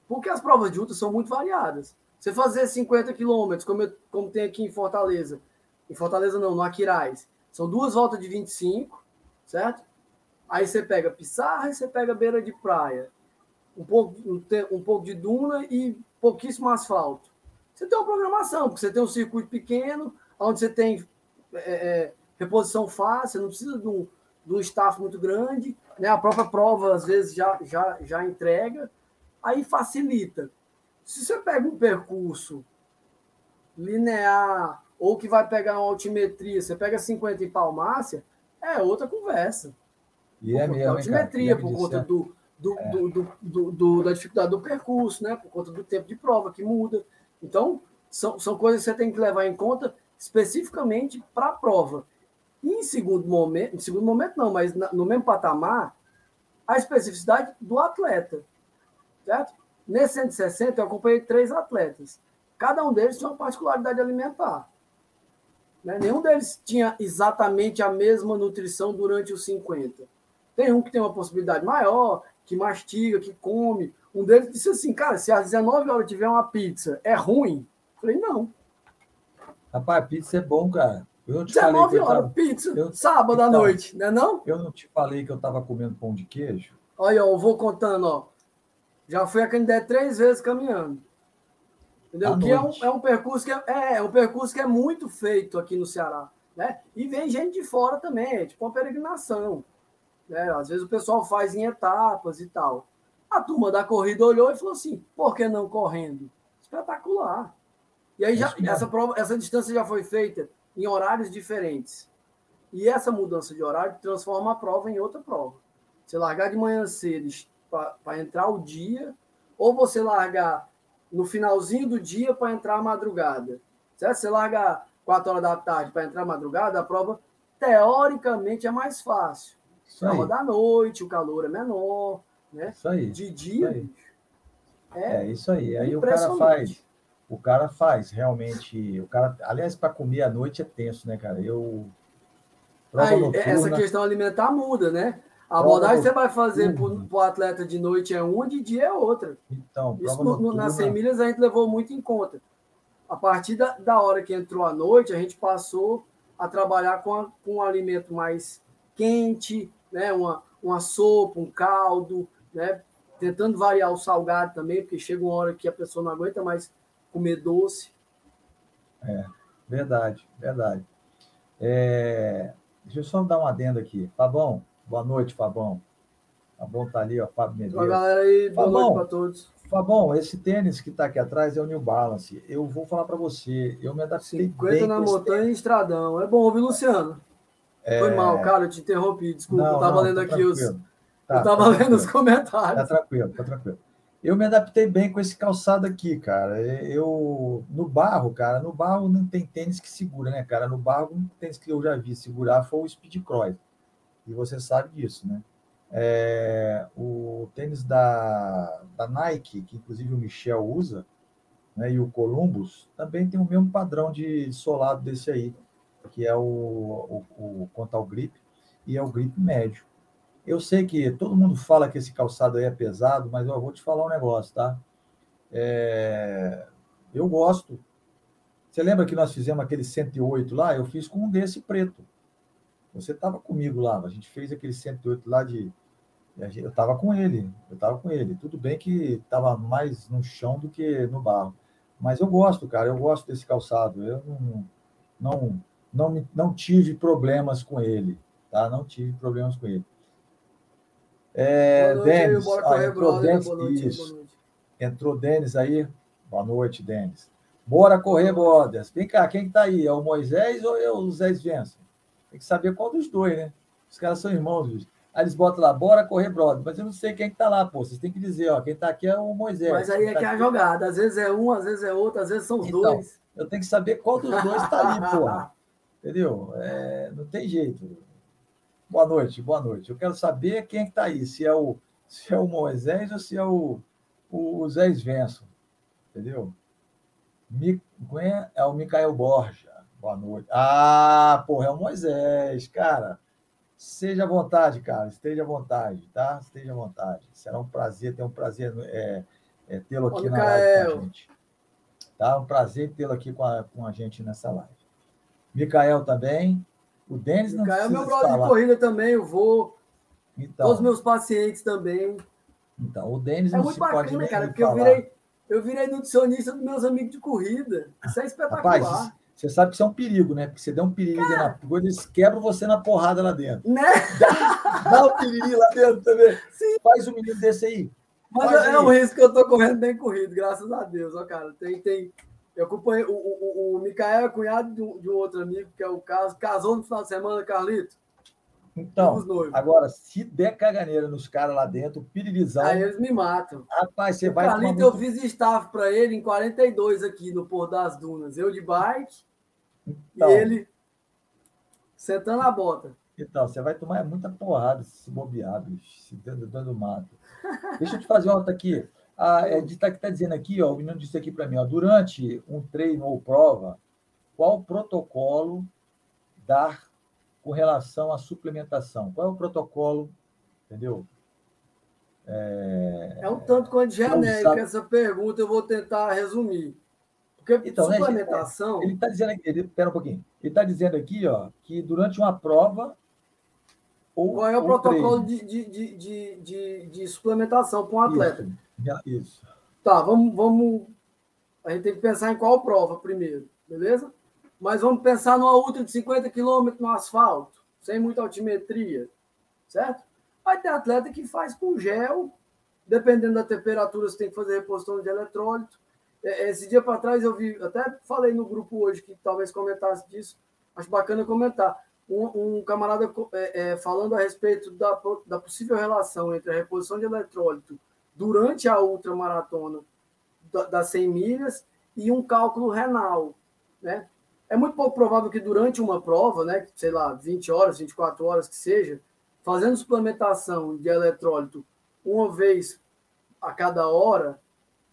Porque as provas de ultra são muito variadas. Você fazer 50 quilômetros, como, como tem aqui em Fortaleza, em Fortaleza não, no Aquiraz, são duas voltas de 25, certo? Aí você pega Pissarra e você pega beira de praia. Um pouco, um, um pouco de duna e pouquíssimo asfalto. Você tem uma programação, porque você tem um circuito pequeno, onde você tem é, é, reposição fácil, não precisa de um, de um staff muito grande, né? a própria prova às vezes já, já, já entrega, aí facilita. Se você pega um percurso linear, ou que vai pegar uma altimetria, você pega 50 em palmácia, é outra conversa. E é mesmo, altimetria, por conta é. do, do, do, do, da dificuldade do percurso, né? por conta do tempo de prova que muda. Então, são, são coisas que você tem que levar em conta especificamente para a prova. E em segundo momento, em segundo momento não, mas no mesmo patamar, a especificidade do atleta. Certo? Nesse 160, eu acompanhei três atletas. Cada um deles tinha uma particularidade alimentar. Né? Nenhum deles tinha exatamente a mesma nutrição durante os 50. Tem um que tem uma possibilidade maior, que mastiga, que come. Um deles disse assim, cara, se às 19 horas tiver uma pizza, é ruim? Eu falei, não. Rapaz, pizza é bom, cara. Eu não te 19 horas, tava... pizza, eu... sábado então, à noite, não é não? Eu não te falei que eu estava comendo pão de queijo? Olha, eu vou contando, ó. Já fui a Canindé três vezes caminhando. Entendeu? que é um, é um, percurso que é, é, é, um percurso que é muito feito aqui no Ceará. Né? E vem gente de fora também, é tipo uma peregrinação. Né? Às vezes o pessoal faz em etapas e tal. A turma da corrida olhou e falou assim: por que não correndo? Espetacular. E aí já, essa, prova, essa distância já foi feita em horários diferentes. E essa mudança de horário transforma a prova em outra prova. Você largar de manhã cedo para entrar o dia, ou você largar no finalzinho do dia para entrar a madrugada. Certo? Você larga 4 horas da tarde para entrar a madrugada, a prova teoricamente é mais fácil. Prova da noite, o calor é menor, né? Isso aí. De dia, isso é, é, isso aí. Aí o cara faz o cara faz realmente. O cara, aliás, para comer à noite é tenso, né, cara? Eu. Aí, noturna, essa questão alimentar muda, né? A abordagem que você vai fazer para o atleta de noite é uma, de dia é outra. Então, Isso no, noturna... nas 100 milhas a gente levou muito em conta. A partir da, da hora que entrou a noite, a gente passou a trabalhar com, a, com um alimento mais quente, né? uma, uma sopa, um caldo, né? tentando variar o salgado também, porque chega uma hora que a pessoa não aguenta mais comer doce. É, verdade, verdade. É, deixa eu só dar uma adenda aqui. Fabão, boa noite, Fabão. Fabão tá ali, ó, Fábio Medeiros. Boa galera aí, boa Fabão, noite para todos. Fabão, esse tênis que está aqui atrás é o New Balance. Eu vou falar para você, eu me adaptei 50 bem na montanha e estradão. É bom ouvir, Luciano. É... Foi mal, cara, eu te interrompi, desculpa. Não, eu estava lendo tá aqui tranquilo. os... Tá, eu estava tá lendo os comentários. Tá tranquilo, tá tranquilo. Eu me adaptei bem com esse calçado aqui, cara. Eu no barro, cara, no barro não tem tênis que segura, né, cara? No barro, o tênis que eu já vi segurar foi o Speed Cross. E você sabe disso, né? É, o tênis da, da Nike, que inclusive o Michel usa, né, e o Columbus, também tem o mesmo padrão de solado desse aí, que é o, o, o quanto ao grip, e é o grip médio. Eu sei que todo mundo fala que esse calçado aí é pesado, mas eu vou te falar um negócio, tá? É... Eu gosto. Você lembra que nós fizemos aquele 108 lá? Eu fiz com um desse preto. Você estava comigo lá, a gente fez aquele 108 lá de. Eu estava com ele, eu estava com ele. Tudo bem que estava mais no chão do que no barro. Mas eu gosto, cara, eu gosto desse calçado. Eu não, não, não, não tive problemas com ele, tá? Não tive problemas com ele. É, noite, Denis, ah, entrou Denis, noite, isso. Entrou Denis aí. Boa noite, Denis. Bora correr, Bodas. Vem cá, quem está aí? É o Moisés ou é o Zé Svensson? Tem que saber qual dos dois, né? Os caras são irmãos, bicho. Aí eles botam lá, bora correr, brother. Mas eu não sei quem está lá, pô. Vocês têm que dizer, ó. Quem está aqui é o Moisés. Mas aí é tá que é a jogada. Às vezes é um, às vezes é outro, às vezes são os então, dois. Eu tenho que saber qual dos dois está ali, pô. (laughs) Entendeu? É, não tem jeito. Boa noite, boa noite. Eu quero saber quem é está aí, se é o, se é o Moisés ou se é o, o Zé Svensson. Entendeu? É o Micael Borja. Boa noite. Ah, porra, é o Moisés, cara. Seja à vontade, cara. Esteja à vontade, tá? Esteja à vontade. Será um prazer, ter um prazer é, é, tê-lo aqui Ô, na live com a gente. Tá? Um prazer tê-lo aqui com a, com a gente nessa live. Micael também. O Denis não Caio é meu brother falar. de corrida também, eu vou. Então, Todos os meus pacientes também. Então, o Denis é não muito bacana, cara, porque falar. eu virei, eu virei nutricionista dos meus amigos de corrida. Isso é espetacular. Rapaz, você sabe que isso é um perigo, né? Porque você der um perigo na coisa, eles quebram você na porrada lá dentro. Né? Dá, dá um perigo lá dentro também. Sim. Faz um menino desse aí. Mas Faz é aí. um risco que eu tô correndo bem corrido, graças a Deus, ó, cara. Tem, tem, eu acompanhei. O, o, o Micael é cunhado de um, de outro amigo, que é o caso. Casou no final de semana, Carlito. Então, agora, se der caganeira nos caras lá dentro, pirilizão. Aí eles me matam. Rapaz, você o vai. Carlito, eu fiz staff para ele em 42 aqui no Pôr das Dunas. Eu de bike então, e ele sentando a bota. Então, você vai tomar muita porrada se bobear, bicho, se dando, dando mato. Deixa eu te fazer outra aqui. A Edita que está dizendo aqui, ó, o menino disse aqui para mim, ó, durante um treino ou prova, qual protocolo dar com relação à suplementação? Qual é o protocolo, entendeu? É, é um tanto quanto genérica essa pergunta, eu vou tentar resumir. Porque então, né, suplementação. Né, ele está dizendo aqui, ele, pera um pouquinho. Ele está dizendo aqui, ó, que durante uma prova. Ou, Qual é o protocolo de, de, de, de, de, suplementação para um atleta? Isso. Tá, vamos, vamos. A gente tem que pensar em qual prova primeiro, beleza? Mas vamos pensar numa ultra de 50 km no asfalto, sem muita altimetria, certo? Vai ter atleta que faz com gel, dependendo da temperatura, você tem que fazer reposição de eletrólito. É, esse dia para trás eu vi, até falei no grupo hoje que talvez comentasse disso, acho bacana comentar. Um, um camarada é, é, falando a respeito da, da possível relação entre a reposição de eletrólito durante a ultramaratona das 100 milhas e um cálculo renal, né? É muito pouco provável que durante uma prova, né, sei lá, 20 horas, 24 horas que seja, fazendo suplementação de eletrólito uma vez a cada hora,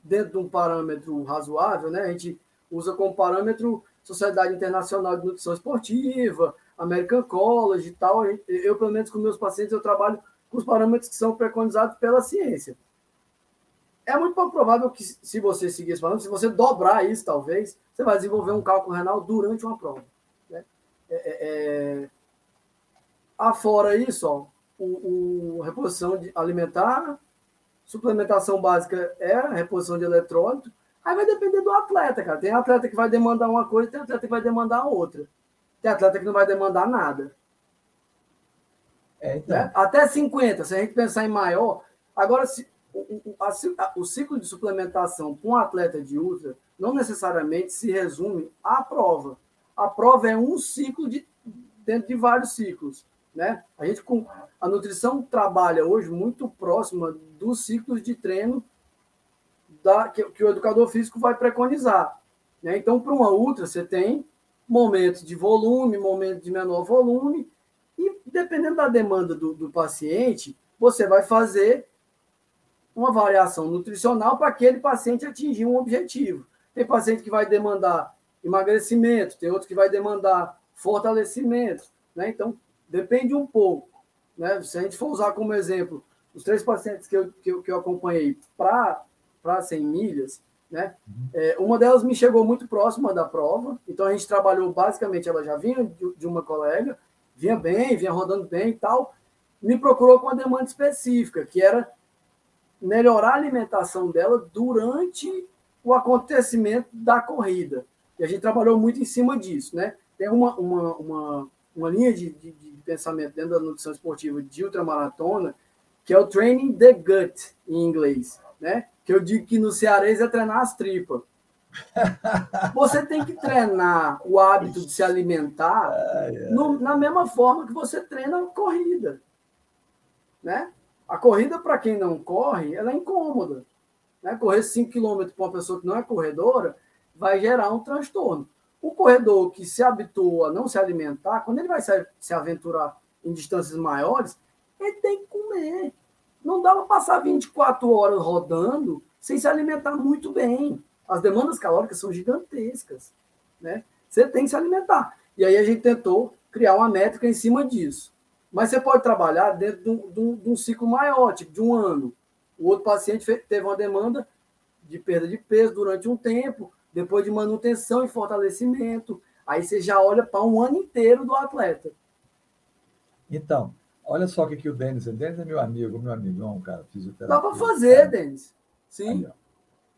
dentro de um parâmetro razoável, né? A gente usa como parâmetro Sociedade Internacional de Nutrição Esportiva, American College e tal. Eu, pelo menos com meus pacientes, eu trabalho com os parâmetros que são preconizados pela ciência. É muito pouco provável que, se você seguir esse parâmetro, se você dobrar isso, talvez, você vai desenvolver um cálculo renal durante uma prova. Né? É, é, é... Afora isso, ó, o, o reposição alimentar, suplementação básica é a reposição de eletrólito. Aí vai depender do atleta, cara. Tem atleta que vai demandar uma coisa, tem atleta que vai demandar outra. Tem atleta que não vai demandar nada. É, então. né? Até 50, se a gente pensar em maior. Agora, se, o, a, o ciclo de suplementação para um atleta de ultra não necessariamente se resume à prova. A prova é um ciclo de, dentro de vários ciclos. Né? A gente com a nutrição trabalha hoje muito próxima dos ciclos de treino da, que, que o educador físico vai preconizar. Né? Então, para uma ultra, você tem momentos de volume, momentos de menor volume, e dependendo da demanda do, do paciente, você vai fazer uma variação nutricional para aquele paciente atingir um objetivo. Tem paciente que vai demandar emagrecimento, tem outro que vai demandar fortalecimento. Né? Então, depende um pouco. Né? Se a gente for usar como exemplo os três pacientes que eu, que eu, que eu acompanhei para 100 milhas, né? Uhum. É, uma delas me chegou muito próxima da prova, então a gente trabalhou basicamente, ela já vinha de, de uma colega, vinha bem, vinha rodando bem e tal, me procurou com uma demanda específica, que era melhorar a alimentação dela durante o acontecimento da corrida. E a gente trabalhou muito em cima disso, né? Tem uma, uma, uma, uma linha de, de, de pensamento dentro da nutrição esportiva de ultramaratona, que é o training the gut, em inglês, né? Que eu digo que no cearês é treinar as tripas. (laughs) Você tem que treinar o hábito de se alimentar no, na mesma forma que você treina a corrida, né? A corrida, para quem não corre, ela é incômoda. Né? Correr 5 km para uma pessoa que não é corredora vai gerar um transtorno. O corredor que se habituou a não se alimentar, quando ele vai se, se aventurar em distâncias maiores, ele tem que comer. Não dá para passar 24 horas rodando sem se alimentar muito bem. As demandas calóricas são gigantescas. Né? Você tem que se alimentar. E aí a gente tentou criar uma métrica em cima disso. Mas você pode trabalhar dentro de um, de um, de um ciclo maior, tipo de um ano. O outro paciente teve uma demanda de perda de peso durante um tempo, depois de manutenção e fortalecimento. Aí você já olha para um ano inteiro do atleta. Então, olha só o que, que o Denis, o Denis é meu amigo, meu amigão, cara, fisioterapeuta. Dá para fazer, Denis. Sim. Aí,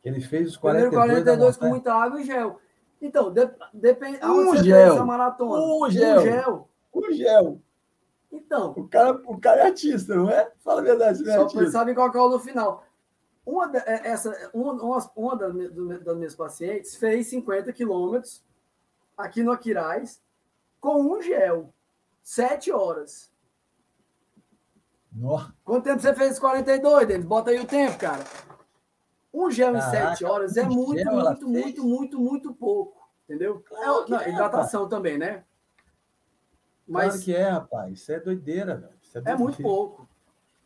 ele fez os 42, 42 com muita água e gel. Então, depende. Um gel. Maratona? Um gel. Um gel. Um gel. Então. O cara, o cara é artista, não é? Fala a verdade, você é Só artista. sabe qual é o no final. Uma, é, essa, uma, uma, uma das, das minhas pacientes fez 50 quilômetros aqui no Aquiraz com um gel, sete horas. Nossa. Quanto tempo você fez 42, Denis? Bota aí o tempo, cara. Um gel em sete horas é muito, gel, muito, muito, muito, muito pouco. Entendeu? Claro é, não, é, hidratação também, né? Mas claro que é, rapaz. Isso é doideira, velho. É, doideira. é, muito pouco.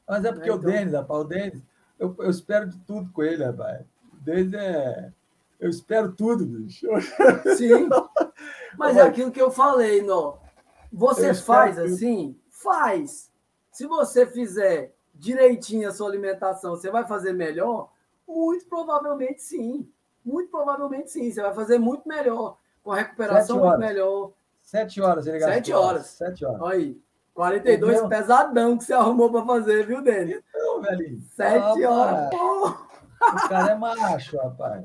Mas é porque é, então... o Denis, rapaz, o Denis, eu, eu espero de tudo com ele, rapaz. O Denis é. Eu espero tudo, bicho. (laughs) Sim. Mas é aquilo que eu falei, não. Você faz assim? Faz. Se você fizer direitinho a sua alimentação, você vai fazer melhor? Muito provavelmente sim. Muito provavelmente sim. Você vai fazer muito melhor. Com a recuperação muito melhor. Sete horas, ele gastou. Sete horas. Sete horas. Olha aí. 42 Entendeu? pesadão que você arrumou para fazer, viu, Denis? Então, velhinho. Sete ah, horas. O cara é macho, rapaz.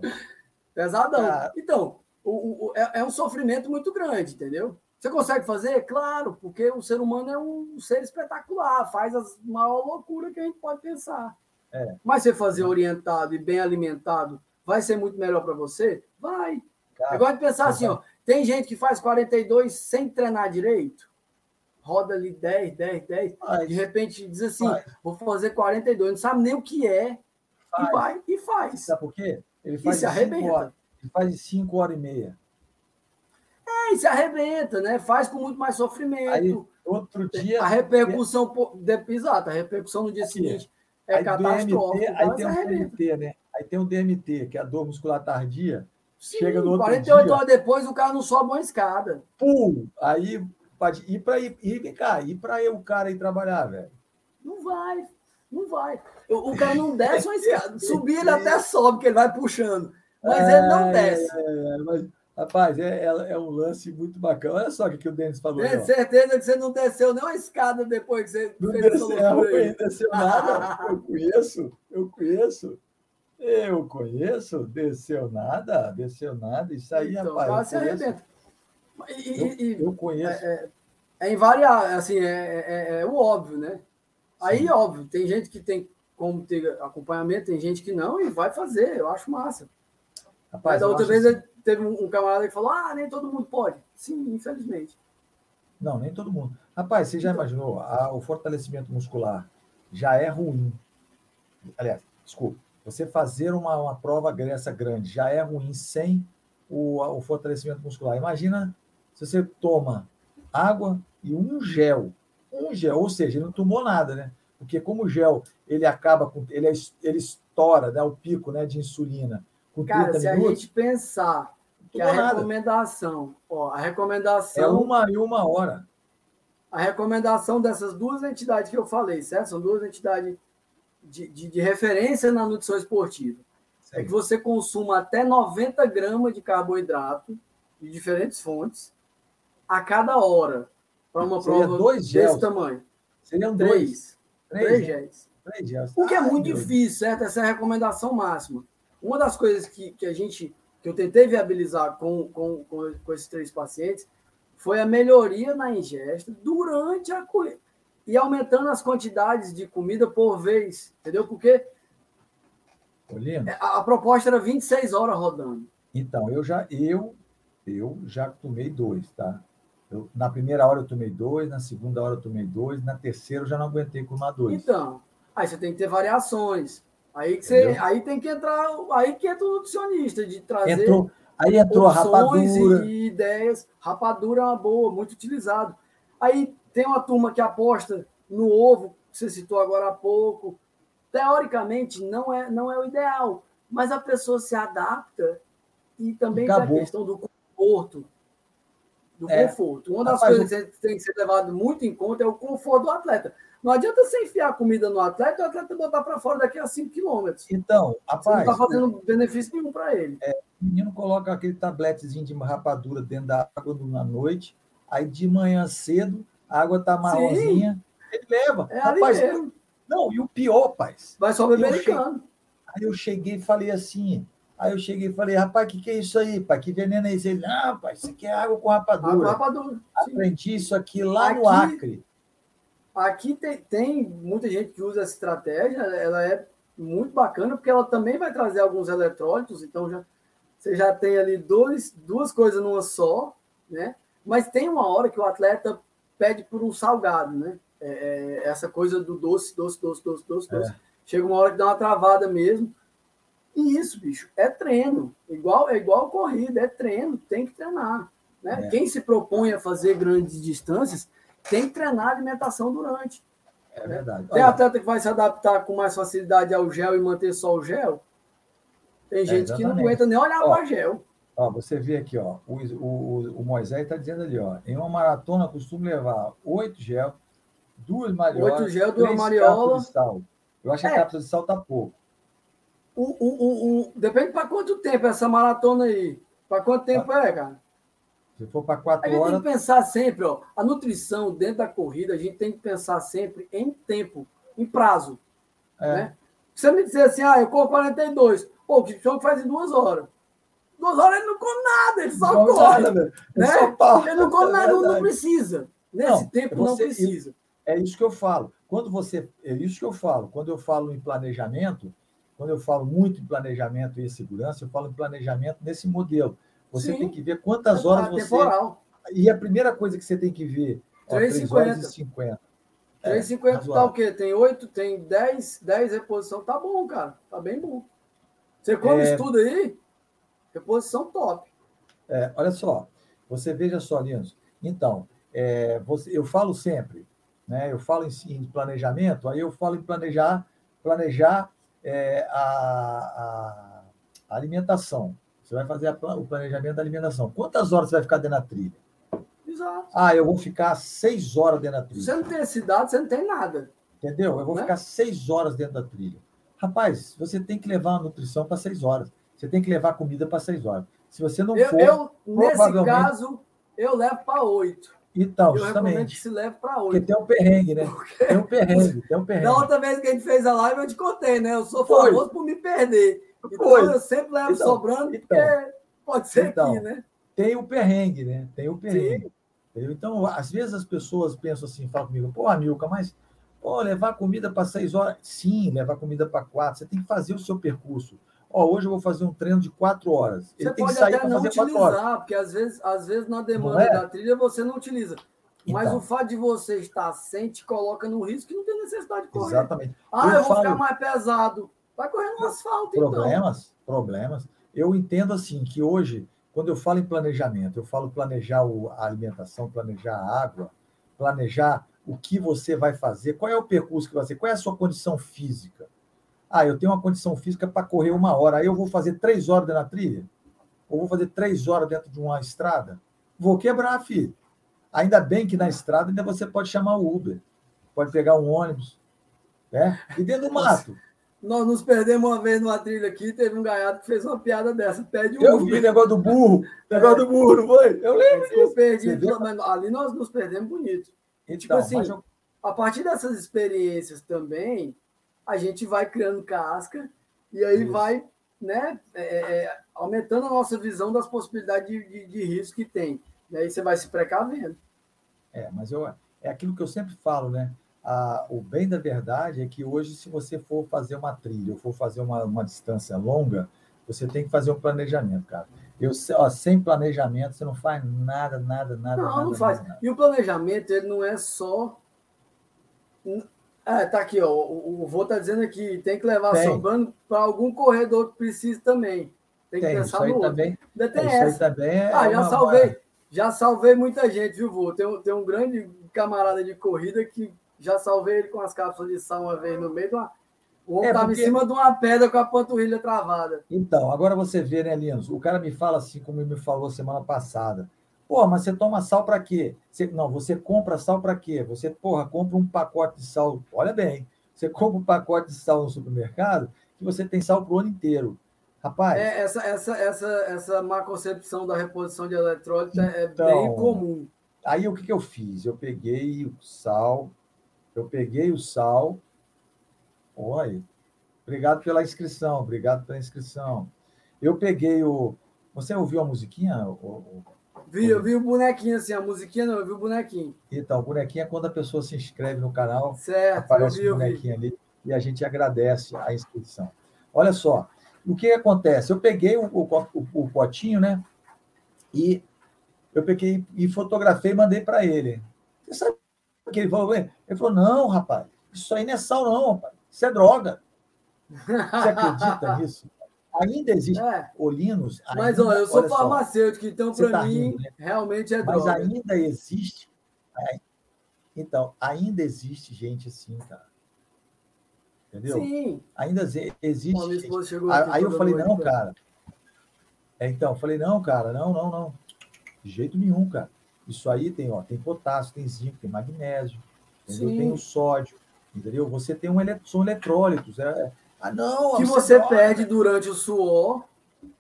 Pesadão. Cara... Então, o, o, é, é um sofrimento muito grande, entendeu? Você consegue fazer? Claro, porque o ser humano é um ser espetacular, faz as maior loucura que a gente pode pensar. É. Mas você fazer orientado e bem alimentado vai ser muito melhor para você? Vai. Cara, Eu gosto de pensar assim, ó, tem gente que faz 42 sem treinar direito, roda ali 10, 10, 10, faz. de repente diz assim, faz. vou fazer 42, não sabe nem o que é, faz. e vai e faz. Sabe por quê? Ele faz e se arrebenta. Horas, ele faz 5 horas e meia. É, e se arrebenta, né? Faz com muito mais sofrimento. Aí, outro dia. A repercussão, é... exato, a repercussão no dia Aqui, seguinte é catastrófica. Aí tem o DMT, né? Aí tem o DMT, que é a dor muscular tardia. Sim, chega no outro 48 dia, horas depois o cara não sobe uma escada. Pum! Aí pode ir para ir, vem cá, ir para o cara ir trabalhar, velho. Não vai, não vai. O, o cara não desce uma (laughs) escada. Subir ele até sobe, que ele vai puxando. Mas é, ele não desce. É, mas Rapaz, é, é, é, um lance muito bacana. Olha só o que, o Denis falou. Tenho certeza que você não desceu nem uma escada depois que você não fez desceu, (laughs) não desceu nada. Eu conheço, eu conheço. Eu conheço, desceu nada, desceu nada. Isso aí, então, rapaz. Se arrebenta. E, eu, e, eu conheço. É, é, é invariável, assim, é, é, é, o óbvio, né? Aí, Sim. óbvio, tem gente que tem como ter acompanhamento, tem gente que não, e vai fazer, eu acho massa. Rapaz, Mas a outra vez assim teve um, camarada que falou: ah, nem todo mundo pode. Sim, infelizmente. Não, nem todo mundo. Rapaz, você já então, imaginou? o fortalecimento muscular já é ruim. Aliás, desculpa, você fazer uma, uma prova dessa grande já é ruim sem o, o fortalecimento muscular. Imagina se você toma água e um gel. Um gel, ou seja, ele não tomou nada, né? Porque como o gel ele acaba com. ele, é ele estoura né, o pico né, de insulina com Cara, se minutos, a gente pensar que a nada. recomendação, ó, a recomendação. É uma e uma hora. A recomendação dessas duas entidades que eu falei, certo? São duas entidades de, de, de referência na nutrição esportiva. Sim. É que você consuma até 90 gramas de carboidrato de diferentes fontes a cada hora para uma Seria prova dois gels. desse tamanho. Seriam três. Três, três gels. Três gels. O que é muito difícil, certo? Essa é a recomendação máxima. Uma das coisas que, que a gente, que eu tentei viabilizar com, com, com, com esses três pacientes foi a melhoria na ingesta durante a corrida e aumentando as quantidades de comida por vez, entendeu? Porque a, a, proposta era 26 horas rodando. Então, eu já eu eu já tomei dois, tá? Eu, na primeira hora eu tomei dois, na segunda hora eu tomei dois, na terceira eu já não aguentei tomar dois. Então, aí você tem que ter variações. Aí, que você, aí tem que entrar, aí que entra o nutricionista, de trazer entrou, aí entrou a rapadura. E, ideias. Rapadura é uma boa, muito utilizado. Aí tem uma turma que aposta no ovo, que você citou agora há pouco. Teoricamente, não é, não é o ideal, mas a pessoa se adapta e também tem a questão do conforto. Do é. conforto. Uma das Rapaz, coisas que tem que ser levado muito em conta é o conforto do atleta. Não adianta você enfiar a comida no atleta e o atleta botar para fora daqui a 5 quilômetros. Então, rapaz. Você não está fazendo benefício nenhum para ele. É, o menino coloca aquele tabletezinho de rapadura dentro da água na noite, aí de manhã cedo, a água está marronzinha, Sim. ele leva. É rapaz, não, e o pior, rapaz. Vai só beber americano. Aí eu cheguei e falei assim. Aí eu cheguei e falei, rapaz, o que, que é isso aí, pai? Que veneno é esse? Ele, não, rapaz, isso aqui é água com rapadura. Água com rapadura. Aprendi isso aqui lá aqui, no Acre. Aqui tem, tem muita gente que usa essa estratégia, ela é muito bacana, porque ela também vai trazer alguns eletrólitos, então já, você já tem ali dois, duas coisas numa só, né? Mas tem uma hora que o atleta pede por um salgado, né? é, é, essa coisa do doce, doce, doce, doce, doce, doce. É. Chega uma hora que dá uma travada mesmo. E isso, bicho, é treino. Igual, é igual corrida, é treino, tem que treinar. Né? É. Quem se propõe a fazer grandes distâncias tem que treinar a alimentação durante. É verdade. Tem Olha, atleta que vai se adaptar com mais facilidade ao gel e manter só o gel. Tem é, gente que não aguenta nem olhar para gel. Ó, você vê aqui, ó, o, o, o Moisés está dizendo ali, ó, em uma maratona costumo levar oito gel, duas mariolas, oito gel, duas mariolas. Eu acho que a é. cápsula de sal tá pouco. O, o, o, depende para quanto tempo essa maratona aí. Para quanto tempo ah. é, cara? Se for para quatro horas. A gente tem que pensar sempre, ó. A nutrição dentro da corrida, a gente tem que pensar sempre em tempo, em prazo. É. Né? Você me dizer assim, ah, eu corro 42. Pô, o Kipchoge faz em duas horas. Duas horas ele não come nada, ele só não corre. Nada, né? Ele, só ele não come é nada, não precisa. Nesse não, tempo você, não precisa. É isso que eu falo. Quando você. É isso que eu falo. Quando eu falo em planejamento, quando eu falo muito em planejamento e segurança, eu falo em planejamento nesse modelo. Você Sim. tem que ver quantas horas você. Temporal. E a primeira coisa que você tem que ver. 3 horas e 50. 3,50 é, tá o quê? Tem 8, tem 10, 10 reposição. Tá bom, cara. Tá bem bom. Você come é... isso tudo aí? Reposição top. É, olha só. Você veja só, Linus. Então, é, você, eu falo sempre, né? Eu falo em, em, planejamento, aí eu falo em planejar, planejar é, a, a, alimentação. Você vai fazer a, o planejamento da alimentação. Quantas horas você vai ficar dentro da trilha? Exato. Ah, eu vou ficar seis horas dentro da trilha. Você não tem dado, você não tem nada. Entendeu? Eu vou né? ficar seis horas dentro da trilha. Rapaz, você tem que levar a nutrição para seis horas. Você tem que levar comida para seis horas. Se você não eu, for. Eu, nesse caso, eu levo para oito. Então, eu justamente. que se leve para oito. Porque tem um perrengue, né? Porque... Tem um perrengue, tem um perrengue. Da outra vez que a gente fez a live, eu te contei, né? Eu sou Foi. famoso por me perder. Então Foi. eu sempre levo então, sobrando, então, porque pode ser então, aqui, né? Tem o perrengue, né? Tem o perrengue. Então, às vezes as pessoas pensam assim, falam comigo, pô, Amilca, mas pô, levar comida para seis horas. Sim, levar comida para quatro. Você tem que fazer o seu percurso. Ó, hoje eu vou fazer um treino de quatro horas. Ele você tem pode que sair até não utilizar, porque às vezes, às vezes na demanda é? da trilha você não utiliza. Mas então. o fato de você estar sem te coloca no risco que não tem necessidade de correr. Exatamente. Ah, eu, eu vou falo... ficar mais pesado. Vai correr no asfalto, problemas, então. Problemas, problemas. Eu entendo assim que hoje, quando eu falo em planejamento, eu falo planejar a alimentação, planejar a água, planejar o que você vai fazer, qual é o percurso que vai fazer, qual é a sua condição física. Ah, eu tenho uma condição física para correr uma hora, aí eu vou fazer três horas dentro da trilha? Ou vou fazer três horas dentro de uma estrada? Vou quebrar, filho. Ainda bem que na estrada ainda você pode chamar o Uber, pode pegar um ônibus, né? E dentro do mato. Nós nos perdemos uma vez numa trilha aqui, teve um gaiato que fez uma piada dessa, pede um Eu vi negócio do burro, (laughs) negócio do burro, não foi? Eu lembro disso. Perdido, mas ali nós nos perdemos bonito. Então, tipo assim, eu... a partir dessas experiências também, a gente vai criando casca e aí Isso. vai né, é, é, é, aumentando a nossa visão das possibilidades de, de, de risco que tem. E aí você vai se precavendo. É, mas eu, é aquilo que eu sempre falo, né? A, o bem da verdade é que hoje, se você for fazer uma trilha ou for fazer uma, uma distância longa, você tem que fazer um planejamento, cara. Eu, ó, sem planejamento, você não faz nada, nada, nada. Não, nada, não faz. Nada, nada. E o planejamento, ele não é só. Ah, tá aqui, ó. O, o vô tá dizendo aqui, tem que levar tem. sobrando para algum corredor que precise também. Tem que tem, pensar no outro. Também, Ainda tem é, essa. também é ah, já salvei. Já salvei muita gente, viu, vô? Tem, tem um grande camarada de corrida que já salvei ele com as cápsulas de sal uma vez no meio de uma. O homem estava é porque... em cima de uma pedra com a panturrilha travada. Então, agora você vê, né, Linus? O cara me fala assim, como ele me falou semana passada. Pô, mas você toma sal para quê? Você, não, você compra sal para quê? Você, porra, compra um pacote de sal. Olha bem, você compra um pacote de sal no supermercado que você tem sal para o ano inteiro. Rapaz. É, essa, essa, essa, essa má concepção da reposição de eletrólito é então, é bem comum. Aí o que, que eu fiz? Eu peguei o sal, eu peguei o sal. Oi, obrigado pela inscrição, obrigado pela inscrição. Eu peguei o. Você ouviu a musiquinha? O, vi, eu vi o bonequinho assim, a musiquinha não, eu vi o bonequinho. Então, o bonequinho é quando a pessoa se inscreve no canal, certo, aparece vi, o bonequinho ali e a gente agradece a inscrição. Olha só, o que acontece? Eu peguei o, o, o potinho, né? E eu peguei e fotografei e mandei para ele. Você sabe que ele falou? Ele falou, não, rapaz, isso aí não é sal, não, rapaz. Isso é droga. Você acredita (laughs) nisso? Ainda existe é. Olinos. Mas ainda, olha, eu sou farmacêutico, então para tá mim rindo, né? realmente é droga. Mas ainda existe. É, então, ainda existe gente assim, cara. Entendeu? Sim. Ainda existe. Bom, aí eu falei, não, cara. É, então, eu falei, não, cara, não, não, não. De jeito nenhum, cara. Isso aí tem, ó, tem potássio, tem zinco, tem magnésio, entendeu? tem o sódio, entendeu? Você tem um são eletrólitos. É ah, não. Que você perde durante o suor.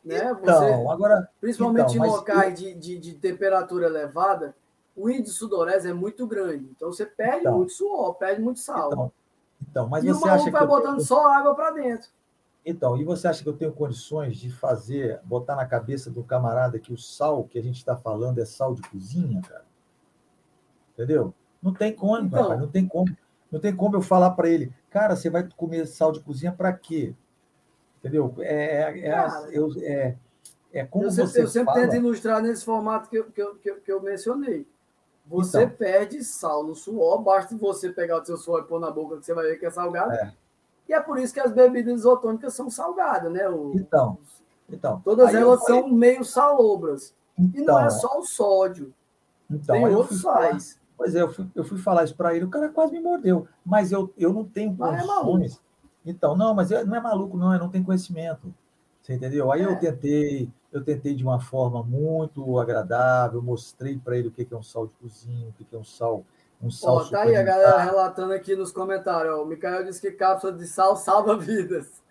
Né? Então, você, agora. Principalmente então, em locais eu... de, de, de, temperatura elevada, o índice de sudorese é muito grande. Então você perde então, muito suor, perde muito sal. Então, então mas e você acha que. vai botando tenho... só água para dentro. Então, e você acha que eu tenho condições de fazer, botar na cabeça do camarada que o sal que a gente está falando é sal de cozinha, cara? Entendeu? Não tem como, então, rapaz, não tem como. Não tem como eu falar para ele, cara, você vai comer sal de cozinha para quê? Entendeu? É, é, é, eu, é, é como eu sempre, você Eu sempre fala... tento ilustrar nesse formato que eu, que eu, que eu, que eu mencionei. Você então, perde sal no suor, basta você pegar o seu suor e pôr na boca que você vai ver que é salgado. É. E é por isso que as bebidas isotônicas são salgadas, né? O, então, então. Todas elas falei... são meio salobras. Então, e não é então, só o sódio. Então, Tem outros sais. Pois é, eu fui, eu fui falar isso para ele, o cara quase me mordeu. Mas eu, eu não tenho condições. É então, não, mas não é maluco, não, eu não tenho conhecimento. Você entendeu? Aí é. eu tentei, eu tentei de uma forma muito agradável, mostrei para ele o que é um sal de cozinha, o que é um sal. Um sal Ó, tá aí a galera relatando aqui nos comentários. Ó, o Micael disse que cápsula de sal salva vidas.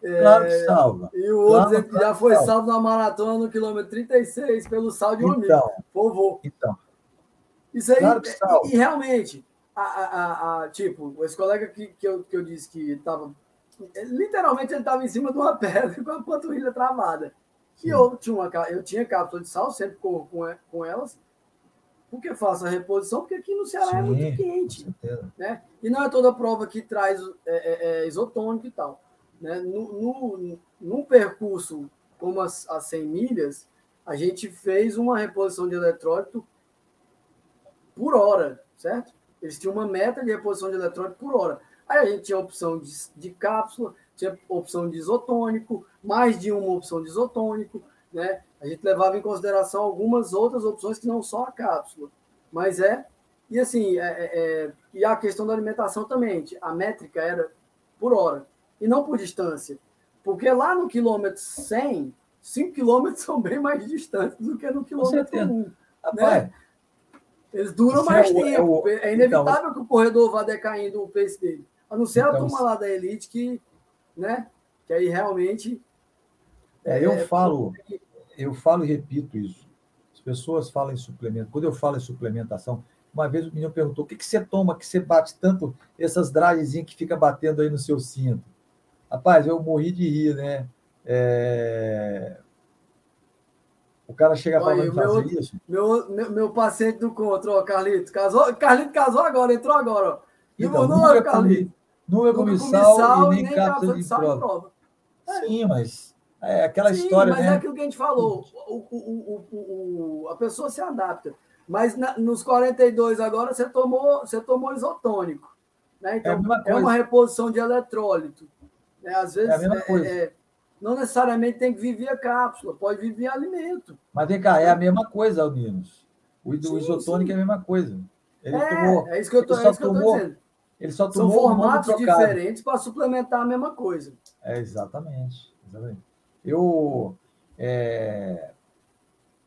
Claro que é, salva. E o outro claro, já foi salvo. na maratona no quilômetro 36 pelo sal de um então, amigo. Povô. Então, isso aí, claro e, e, realmente, a, a, a, tipo, esse colega que, que, eu, que eu disse que estava. Literalmente ele estava em cima de uma pedra (laughs) com a panturrilha travada. Sim. E eu tinha, uma, eu tinha cápsula de sal, sempre corro com, com elas, porque faço a reposição, porque aqui no Ceará Sim, é muito quente. Né? E não é toda prova que traz é, é, é isotônico e tal. Né? No, no, num percurso como as, as 100 milhas, a gente fez uma reposição de eletrólito por hora, certo? Eles tinham uma meta de reposição de eletrônico por hora. Aí a gente tinha a opção de, de cápsula, tinha opção de isotônico, mais de uma opção de isotônico, né? A gente levava em consideração algumas outras opções que não só a cápsula. Mas é. E assim, é, é, é e a questão da alimentação também, a métrica era por hora, e não por distância. Porque lá no quilômetro 100, 5 quilômetros (laughs) são bem mais distantes do que no quilômetro 1. Né? Eles duram Isso mais é, tempo. É, é inevitável então, que o corredor vá decaindo o pace dele. A não ser então, a turma lá da elite que, né? Que aí realmente. É, eu é, falo, eu falo e repito isso. As pessoas falam em suplemento. Quando eu falo em suplementação, uma vez o menino perguntou: o que, que você toma que você bate tanto essas dragezinhas que fica batendo aí no seu cinto? Rapaz, eu morri de rir, né? É, o cara chega falando meu, isso. Meu, meu, meu paciente do contra, ó, Carlito. Casou, Carlito casou agora, entrou agora, ó. Então, não nunca Carlito. Nunca comi sal, sal e nem, nem cápsula de, de prova. prova. É. Sim, mas é aquela Sim, história, mas né? é aquilo que a gente falou. O, o, o, o, a pessoa se adapta. Mas na, nos 42 agora você tomou, você tomou isotônico. Né? Então, é, é uma reposição de eletrólito. Né? Às vezes, é não necessariamente tem que viver a cápsula, pode viver alimento. Mas vem cá, é a mesma coisa, Alminos. O, sim, isotônico sim. é a mesma coisa. Ele é, tomou, é isso que eu estou é dizendo. Ele só tomou São formatos diferentes para suplementar a mesma coisa. É, exatamente. exatamente. Eu. É...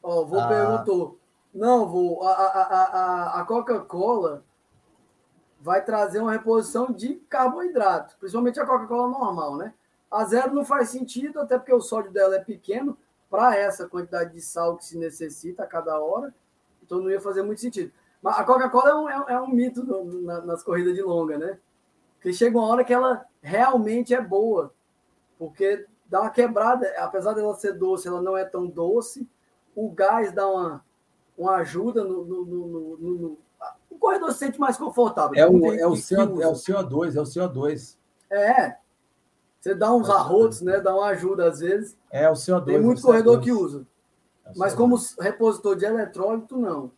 Ó, o vô a... perguntou. Não, vô, a, a, a, a Coca-Cola vai trazer uma reposição de carboidrato, principalmente a Coca-Cola normal, né? A zero não faz sentido, até porque o sódio dela é pequeno para essa quantidade de sal que se necessita a cada hora, então não ia fazer muito sentido. Mas a Coca-Cola é um, é, é um mito no, na, nas corridas de longa, né? Porque chega uma hora que ela realmente é boa, porque dá uma quebrada, apesar dela ser doce, ela não é tão doce, o gás dá uma, uma ajuda no, no, no, no o corredor se sente mais confortável. É o, é, o CO, é o CO2, é o CO2. É, você dá uns arrotos, né? Dá uma ajuda às vezes. É, o CO2. Tem muito corredor que usa. É Mas como repositor de eletrólito, não.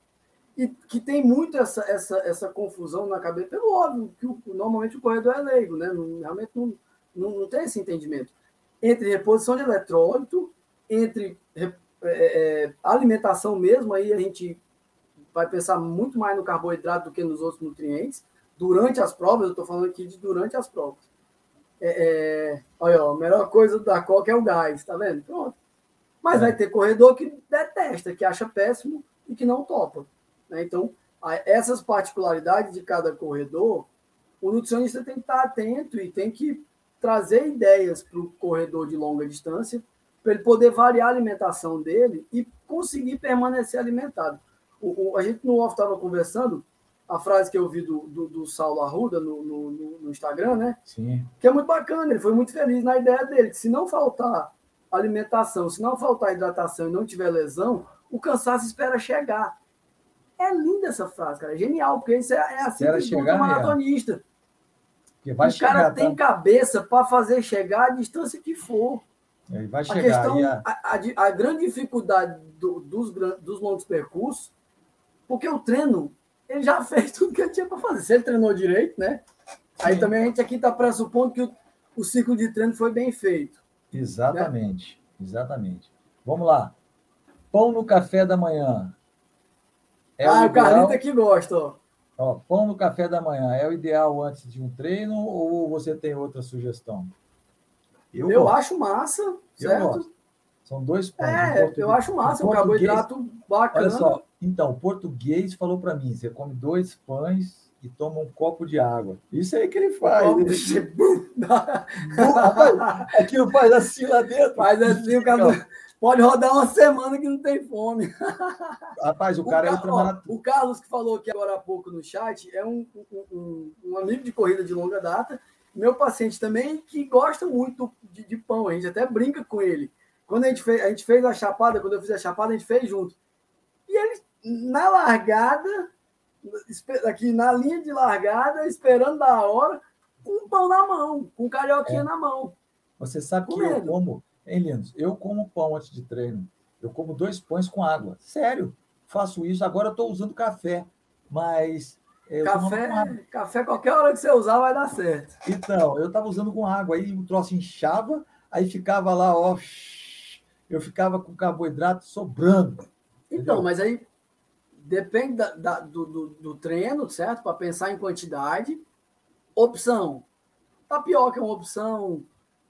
e que tem muito essa, essa, essa confusão na cabeça, pelo óbvio, que o, normalmente o corredor é leigo, né? Não, realmente não, não, não, tem esse entendimento. Entre reposição de eletrólito, entre é, é, alimentação mesmo, aí a gente vai pensar muito mais no carboidrato do que nos outros nutrientes. Durante as provas, eu estou falando aqui de durante as provas. É, é, olha, ó, a melhor coisa da coca é o gás, tá vendo? Pronto. Mas é. vai ter corredor que detesta, que acha péssimo e que não topa. Né? Então, essas particularidades de cada corredor, o nutricionista tem que estar atento e tem que trazer ideias para o corredor de longa distância, para ele poder variar a alimentação dele e conseguir permanecer alimentado. O, o a gente no off estava conversando, a frase que eu vi do, do, do Saulo Arruda no, no, no, Instagram, né? Sim. Que é muito bacana, ele foi muito feliz na ideia dele, que se não faltar alimentação, se não faltar hidratação e não tiver lesão, o cansaço espera chegar. É linda essa frase, cara. É genial, porque isso é, é assim espera que o maratonista. Que vai o chegar, cara tem tá? cabeça para fazer chegar a distância que for. Ele vai chegar. A, questão, a... A, a, a, grande dificuldade do, dos, dos longos percursos, porque o treino, ele já fez tudo que ele tinha para fazer. Se ele treinou direito, né? Aí Sim. também a gente aqui está pressupondo que o, o ciclo de treino foi bem feito. Exatamente, né? exatamente. Vamos lá. Pão no café da manhã. É ah, o, o Carlito que gosta, ó. ó. Pão no café da manhã é o ideal antes de um treino ou você tem outra sugestão? Eu, eu acho massa, certo? São dois pontos. É, eu acho massa, um carboidrato bacana. Olha só, então, o português falou para mim: você come dois pães e toma um copo de água. Isso aí que ele faz. Ele... Aquilo (laughs) faz assim lá dentro. Faz assim, o cara pode rodar uma semana que não tem fome. (laughs) Rapaz, o cara o é ó, O Carlos que falou aqui agora há pouco no chat é um, um, um, amigo de corrida de longa data, meu paciente também, que gosta muito de, de, pão. A gente até brinca com ele. Quando a gente, fez, a gente fez a chapada, quando eu fiz a chapada, a gente fez junto. E ele, na largada, aqui na linha de largada, esperando da hora, com um pão na mão, com carioquinha é. na mão. Você sabe que eu como, hein, Lindos? Eu como pão antes de treino. Eu como dois pães com água. Sério, faço isso. Agora eu estou usando café, mas. É, café, café, qualquer hora que você usar vai dar certo. Então, eu estava usando com água, aí o troço inchava, aí ficava lá, ó. Eu ficava com carboidrato sobrando. Então, entendeu? mas aí depende da, da, do, do, do, treino, certo? Para pensar em quantidade. Opção. Tapioca é uma opção.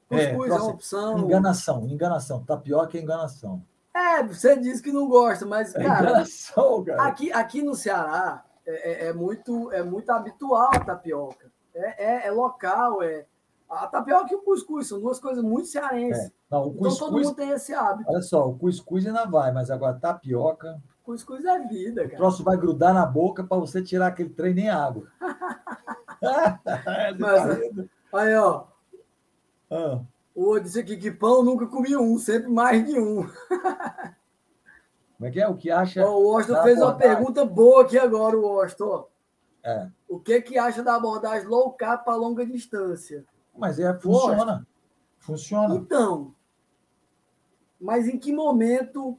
Cuscuz é, é uma opção. Enganação, enganação. Tapioca é enganação. É, você disse que não gosta, mas, é cara, enganação, cara. Aqui, aqui no Ceará é, é, é, muito, é muito habitual a tapioca. É, é, é, local, é. A tapioca e o cuscuz são duas coisas muito cearenses. É. Não, o cuscuz, então todo mundo tem esse hábito. Olha só, o cuscuz ainda vai, mas agora tapioca. Cuscuz é vida, cara. O troço vai grudar na boca para você tirar aquele trem nem água. (laughs) Mas, aí, ó. Ah. O disse aqui que pão nunca comi um, sempre mais de um. Como é que é? O que acha. o Washington fez uma pergunta boa aqui agora, o Washington. É. O que que acha da abordagem low carb para longa distância? Mas é, funciona. Funciona. Então, mas em que momento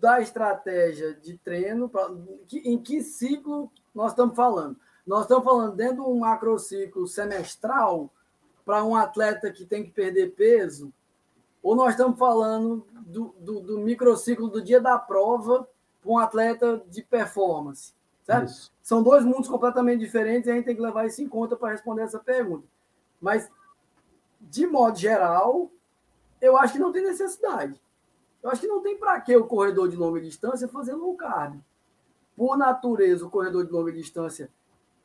da estratégia de treino, pra, em que ciclo nós estamos falando? Nós estamos falando dentro de um macrociclo semestral para um atleta que tem que perder peso, ou nós estamos falando do, do, do microciclo do dia da prova para um atleta de performance? Certo? São dois mundos completamente diferentes e a gente tem que levar isso em conta para responder essa pergunta. Mas, de modo geral, eu acho que não tem necessidade. Eu acho que não tem para que o corredor de longa distância fazer low carb. Por natureza, o corredor de longa distância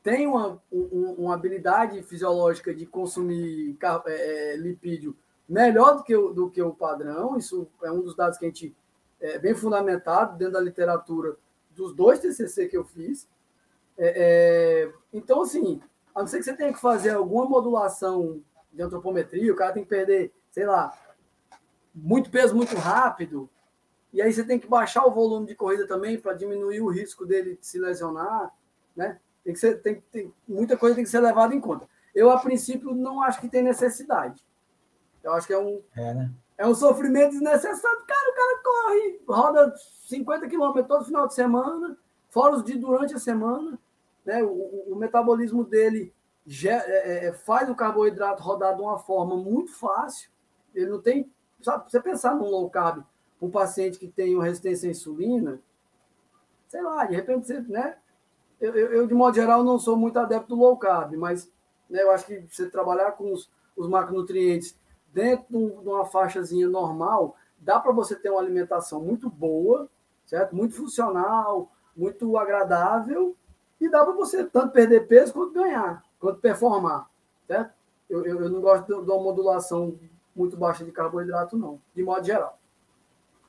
tem uma, um, uma habilidade fisiológica de consumir é, é, lipídio melhor do que, o, do que o padrão. Isso é um dos dados que a gente é bem fundamentado dentro da literatura dos dois TCC que eu fiz. É, é, então, assim, a não ser que você tenha que fazer alguma modulação de antropometria, o cara tem que perder, sei lá, muito peso muito rápido, e aí você tem que baixar o volume de corrida também para diminuir o risco dele se lesionar, né? Tem que ser, tem, tem, muita coisa tem que ser levada em conta. Eu, a princípio, não acho que tem necessidade. Eu acho que é um, é, né? é um sofrimento desnecessário. Cara, o cara corre, roda 50 quilômetros todo final de semana, fora os de durante a semana, né? O, o metabolismo dele já, é, é, faz o carboidrato rodar de uma forma muito fácil. Ele não tem. Sabe, você pensar num low carb, um paciente que tem uma resistência à insulina, sei lá, de repente você, né? Eu, eu, eu, de modo geral, não sou muito adepto do low carb, mas né, eu acho que você trabalhar com os, os macronutrientes dentro de uma faixazinha normal, dá para você ter uma alimentação muito boa, certo? Muito funcional, muito agradável, e dá para você tanto perder peso quanto ganhar, quanto performar, certo? Eu, eu, eu não gosto de, uma modulação muito baixa de carboidrato, não, de modo geral.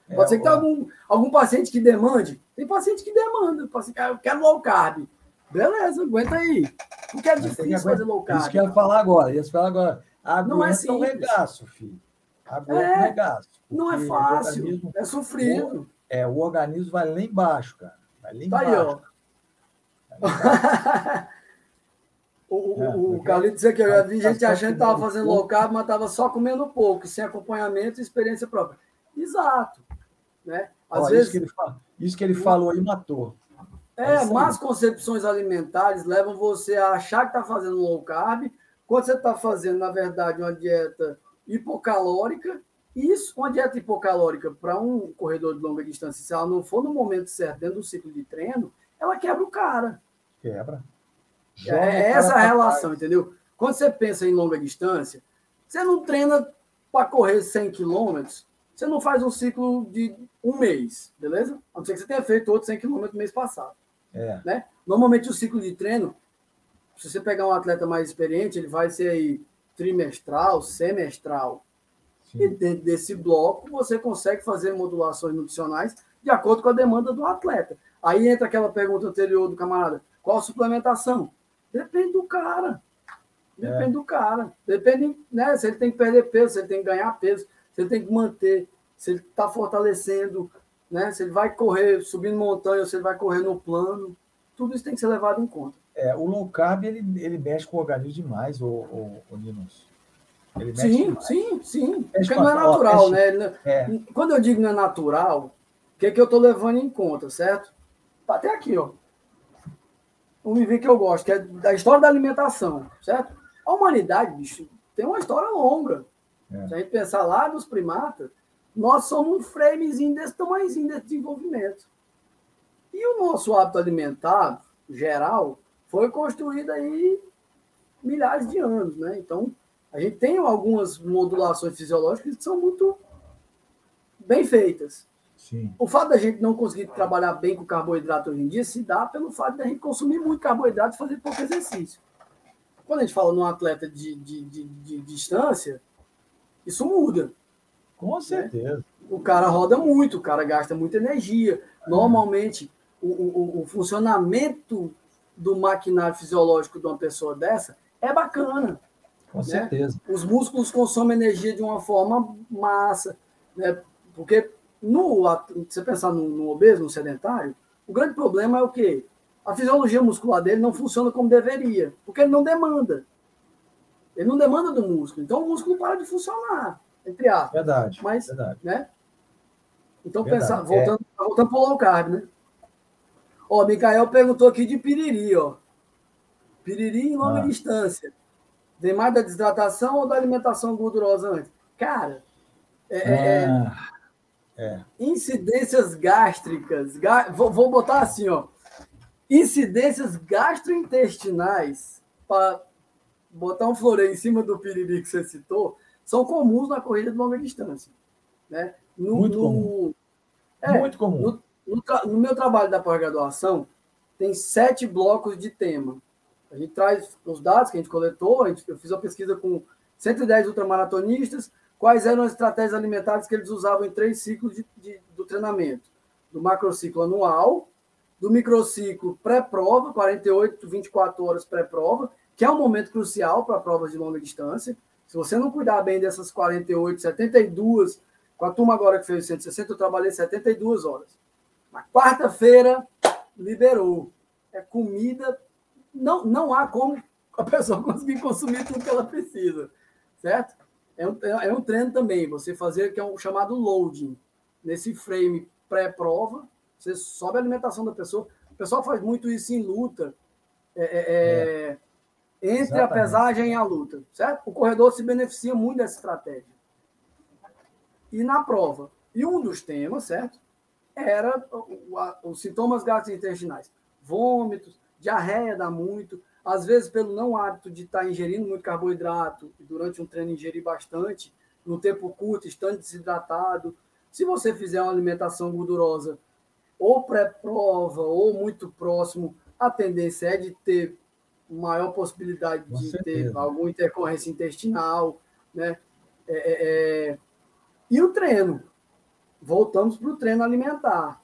É, Pode ser que tenha algum, algum paciente que demande. Tem paciente que demanda. Paciente, eu quero low carb. Beleza, aguenta aí. Porque é difícil fazer low carb. Isso que eu ia falar agora. Ia falar agora. Aguenta não é simples. o regaço, filho. Aguenta é, o regaço. Não é fácil. É sofrido. É, o organismo vai lá embaixo, cara. Vai lá embaixo. Tá aí, ó. (laughs) o é, o Carlito disse que eu já vi gente achando que estava fazendo low carb, mas estava só comendo pouco, sem acompanhamento e experiência própria. Exato. Né? Às Ó, vezes, isso, que ele, isso que ele falou aí matou. É, é más concepções alimentares levam você a achar que está fazendo low carb, quando você está fazendo, na verdade, uma dieta hipocalórica. Isso, uma dieta hipocalórica para um corredor de longa distância, se ela não for no momento certo, dentro do ciclo de treino, ela quebra o cara. Quebra. É essa a relação, entendeu? Quando você pensa em longa distância, você não treina para correr 100 quilômetros, você não faz um ciclo de um mês, beleza? A não ser que você tenha feito outro 100 quilômetros no mês passado. É. Né? Normalmente o ciclo de treino, se você pegar um atleta mais experiente, ele vai ser aí trimestral, semestral. Sim. E dentro desse bloco, você consegue fazer modulações nutricionais de acordo com a demanda do atleta. Aí entra aquela pergunta anterior do camarada: qual a suplementação? Depende do cara. Depende é. do cara. Depende, né? Se ele tem que perder peso, se ele tem que ganhar peso, se ele tem que manter, se ele está fortalecendo, né? Se ele vai correr subindo montanha, se ele vai correr no plano. Tudo isso tem que ser levado em conta. É, o low carb ele, ele mexe com o organismo demais, o, o, o Linus. Ele mexe sim, demais. sim, sim. Porque não é natural, né? É. Quando eu digo não é natural, o que, é que eu estou levando em conta, certo? Tá até aqui, ó. Um viver que eu gosto, que é da história da alimentação, certo? A humanidade, bicho, tem uma história longa. É. Se a gente pensar lá nos primatas, nós somos um framezinho desse tamanhozinho desse desenvolvimento. E o nosso hábito alimentar, geral, foi construído aí milhares de anos, né? Então, a gente tem algumas modulações fisiológicas que são muito bem feitas. Sim. O fato da gente não conseguir trabalhar bem com carboidrato hoje em dia se dá pelo fato da gente consumir muito carboidrato e fazer pouco exercício. Quando a gente fala num atleta de, de, de, de distância, isso muda. Com certeza. Né? O cara roda muito, o cara gasta muita energia. Normalmente, o, o, o funcionamento do maquinário fisiológico de uma pessoa dessa é bacana. Com né? certeza. Os músculos consomem energia de uma forma massa, né? Porque no, você pensar no, no obeso, no sedentário, o grande problema é o quê? A fisiologia muscular dele não funciona como deveria, porque ele não demanda. Ele não demanda do músculo. Então o músculo para de funcionar, entre aspas. Verdade. Mas, verdade. né? Então, pensar, voltando, é. voltando para o low carb, né? Ó, o Mikael perguntou aqui de piriri, ó. Piriri em longa ah. distância. Vem mais da desidratação ou da alimentação gordurosa antes? Cara, é, é, é ah. É. incidências gástricas. Vou, vou botar assim, ó. Incidências gastrointestinais, para botar um floreio em cima do piriri que você citou, são comuns na corrida de longa distância. Né? No, Muito comum. É, Muito comum. No, no, no meu trabalho da pós-graduação, tem sete blocos de tema. A gente traz os dados que a gente coletou, a gente, eu fiz uma pesquisa com 110 ultramaratonistas, quais eram as estratégias alimentares que eles usavam em três ciclos de, de, do treinamento. Do macrociclo anual, do microciclo pré-prova, 48, 24 horas pré-prova, que é um momento crucial para provas de longa distância. Se você não cuidar bem dessas 48, 72, com a turma agora que fez 160, eu trabalhei 72 horas. Na quarta-feira, liberou. É comida. Não, não há como a pessoa (laughs) conseguir consumir tudo que ela precisa. Certo? É um, é um treino também, você fazer que é um chamado loading. Nesse frame pré-prova, Você sobe a alimentação da pessoa. O pessoal faz muito isso em luta. É, é, é, é. entre Exatamente. a pesagem e a luta, certo? O corredor se beneficia muito dessa estratégia. E na prova. E um dos temas, certo? Era os sintomas gastrointestinais. Vômitos, diarreia dá muito. Às vezes, pelo não hábito de estar ingerindo muito carboidrato e durante um treino ingerir bastante, no tempo curto, estando desidratado. Se você fizer uma alimentação gordurosa ou pré-prova ou muito próximo, a tendência é de ter maior possibilidade Com de certeza. ter alguma intercorrência intestinal, né? É, é, é... E o treino? Voltamos para o treino alimentar.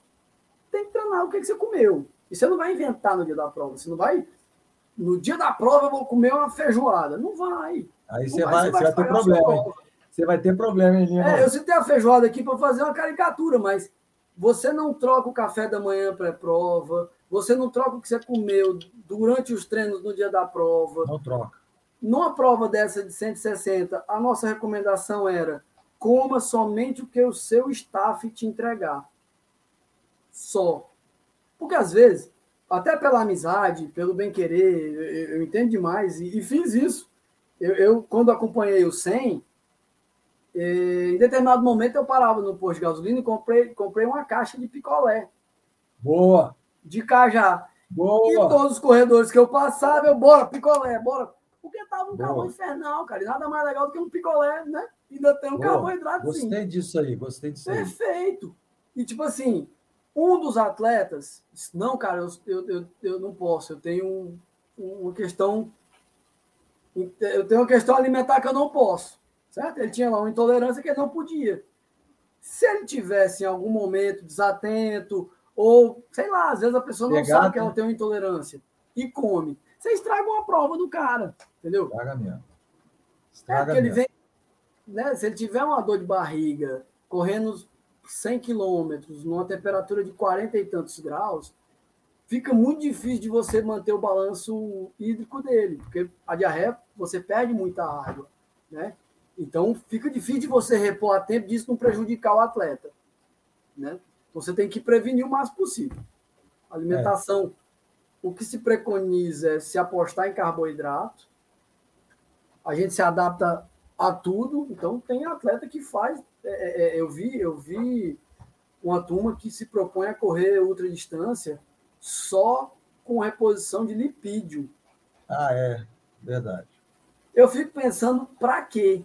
Tem que treinar o que, que você comeu. E você não vai inventar no dia da prova. Você não vai. No dia da prova eu vou comer uma feijoada. Não vai. Aí você, vai, você vai, vai ter problema. Você vai ter problema, hein, É, eu citei a feijoada aqui para fazer uma caricatura, mas você não troca o café da manhã pré-prova, você não troca o que você comeu durante os treinos no dia da prova. Não troca. Numa prova dessa de 160, a nossa recomendação era coma somente o que o seu staff te entregar. Só. Porque às vezes, até pela amizade, pelo bem-querer, eu, eu, entendo demais e, e fiz isso. Eu, eu, quando acompanhei o 100, em determinado momento eu parava no posto de gasolina e comprei, comprei uma caixa de picolé. Boa! De cajá. Boa! E todos os corredores que eu passava, eu, bora, picolé, bora. Porque tava um calor infernal, cara. E nada mais legal do que um picolé, né? Ainda tem um Boa. carboidrato. Gostei disso aí, gostei disso aí. Perfeito. E tipo assim, um dos atletas disse, não, cara, eu, eu, eu, eu não posso, eu tenho um, uma questão. Eu tenho uma questão alimentar que eu não posso certo? Ele tinha lá uma intolerância que ele não podia. Se ele tivesse em algum momento desatento, ou sei lá, às vezes a pessoa não Pegado, sabe que ela tem uma intolerância e come, você estraga uma prova do cara, entendeu? Estraga mesmo. É, estraga é, mesmo. ele vem, né, se ele tiver uma dor de barriga, correndo 100 quilômetros, numa temperatura de 40 e tantos graus, fica muito difícil de você manter o balanço hídrico dele, porque a diarreia você perde muita água, né? Então, fica difícil de você repor a tempo disso não prejudicar o atleta. Né? Então, você tem que prevenir o máximo possível. Alimentação, é. o que se preconiza é se apostar em carboidrato. A gente se adapta a tudo. Então, tem atleta que faz. É, é, é eu, vi, eu vi uma turma que se propõe a correr ultradistância só com reposição de lipídio. Ah, é, verdade. Eu fico pensando, para quê?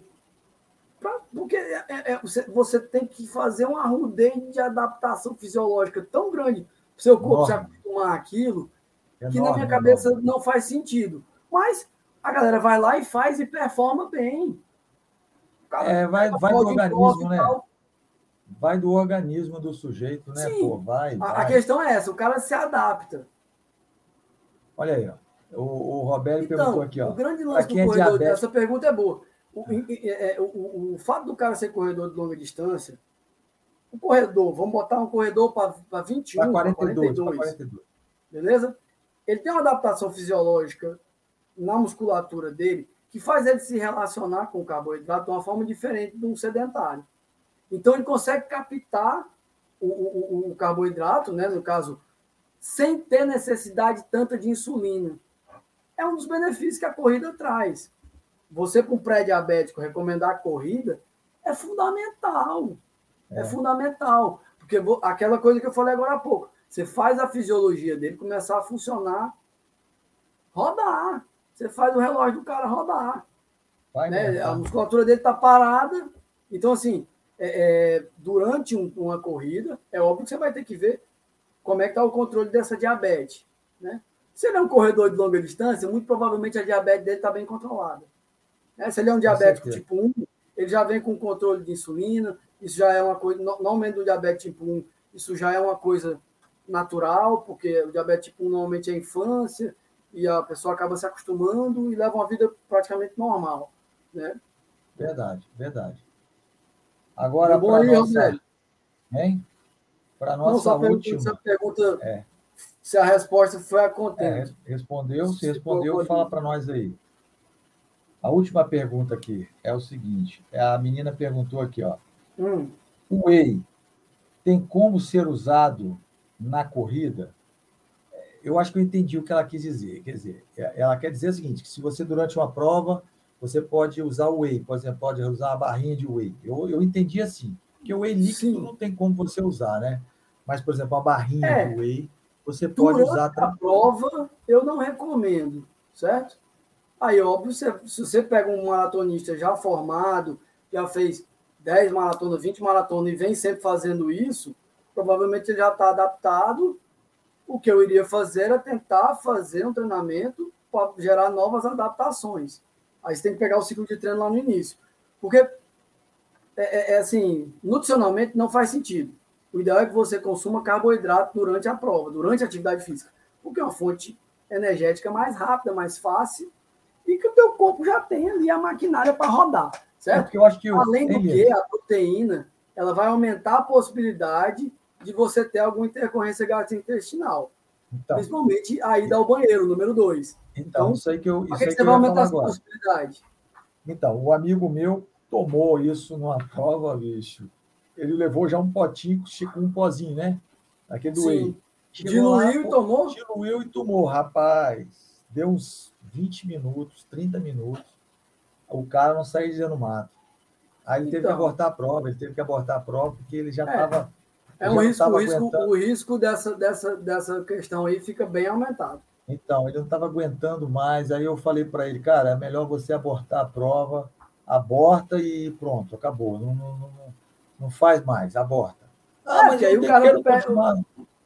Pra, porque é, é, é, você, você tem que fazer uma rudez de adaptação fisiológica tão grande para o seu corpo se acostumar àquilo, que enorme, na minha cabeça enorme. não faz sentido. Mas a galera vai lá e faz e performa bem. Cara, é, vai, vai do organismo, né? Vai do organismo do sujeito, né? Sim. Pô, vai, vai. A, a, questão é essa, o cara se adapta. Olha aí, ó. O, o Roberto então, perguntou aqui, ó. O grande lance do é corredor, essa pergunta é boa. O, é, o, o, o, fato do cara ser corredor de longa distância, o corredor, vamos botar um corredor para 21, para 42, 42, 42, beleza? Ele tem uma adaptação fisiológica na musculatura dele que faz ele se relacionar com o carboidrato de uma forma diferente de um sedentário. Então, ele consegue captar o, o, o carboidrato, né, no caso, sem ter necessidade tanta de insulina. É um dos benefícios que a corrida traz você com pré-diabético recomendar a corrida é fundamental. É. é. fundamental. Porque aquela coisa que eu falei agora há pouco, você faz a fisiologia dele começar a funcionar, rodar. Você faz o relógio do cara rodar. Vai, né? A musculatura dele está parada. Então, assim, é, é, durante um, uma corrida, é óbvio que você vai ter que ver como é que está o controle dessa diabetes. Né? Se ele é um corredor de longa distância, muito provavelmente a diabetes dele está bem controlada. Né? Se ele é um diabético tipo 1, ele já vem com controle de insulina, isso já é uma coisa, normalmente do diabetes tipo 1, isso já é uma coisa natural, porque o diabetes tipo 1 normalmente é infância, e a pessoa acaba se acostumando e leva uma vida praticamente normal. Né? Verdade, verdade. Agora, para nossa... Hein? Para nossa Não, última... Pergunta, pergunta é. se a resposta foi a contente. É, respondeu, se respondeu, fala para nós aí. A última pergunta aqui é o seguinte: é a menina perguntou aqui, ó. Hum. O whey tem como ser usado na corrida, eu acho que eu entendi o que ela quis dizer. Quer dizer, ela quer dizer o seguinte: que se você, durante uma prova, você pode usar o whey, por exemplo, pode usar a barrinha de whey. Eu, eu entendi assim, que o whey líquido Sim. não tem como você usar, né? Mas, por exemplo, a barrinha é, de whey, você pode usar. A prova, eu não recomendo, certo? Aí, óbvio, se, se você pega um maratonista já formado, já fez 10 maratonas, 20 maratonas e vem sempre fazendo isso, provavelmente ele já está adaptado. O que eu iria fazer era tentar fazer um treinamento para gerar novas adaptações. Aí você tem que pegar o ciclo de treino lá no início. Porque, é, é, é assim, nutricionalmente não faz sentido. O ideal é que você consuma carboidrato durante a prova, durante a atividade física. Porque é uma fonte energética mais rápida, mais fácil, e que o teu corpo já tem ali a maquinária para rodar, certo? É eu acho que Além do que, a proteína, ela vai aumentar a possibilidade de você ter alguma intercorrência gastrointestinal. Então, Principalmente a ida ao banheiro, número dois. Então, então isso aí que eu. Isso que, que você vai aumentar essa possibilidade? Então, o amigo meu tomou isso numa prova, bicho. Ele levou já um potinho com um pozinho, né? Aquele do whey. Diluiu e tomou? Diluiu e tomou, rapaz. Deu uns 20 minutos, 30 minutos. O cara não saiu dizendo mato. Aí ele então, teve que então. abortar a prova, ele teve que abortar a prova, porque ele já estava. É, é um risco, o risco, o risco dessa, dessa, dessa questão aí fica bem aumentado. Então, ele não estava aguentando mais. Aí eu falei para ele, cara, é melhor você abortar a prova, aborta e pronto, acabou. Não, não, não, não faz mais, aborta. Ah, mas aí o cara, perde,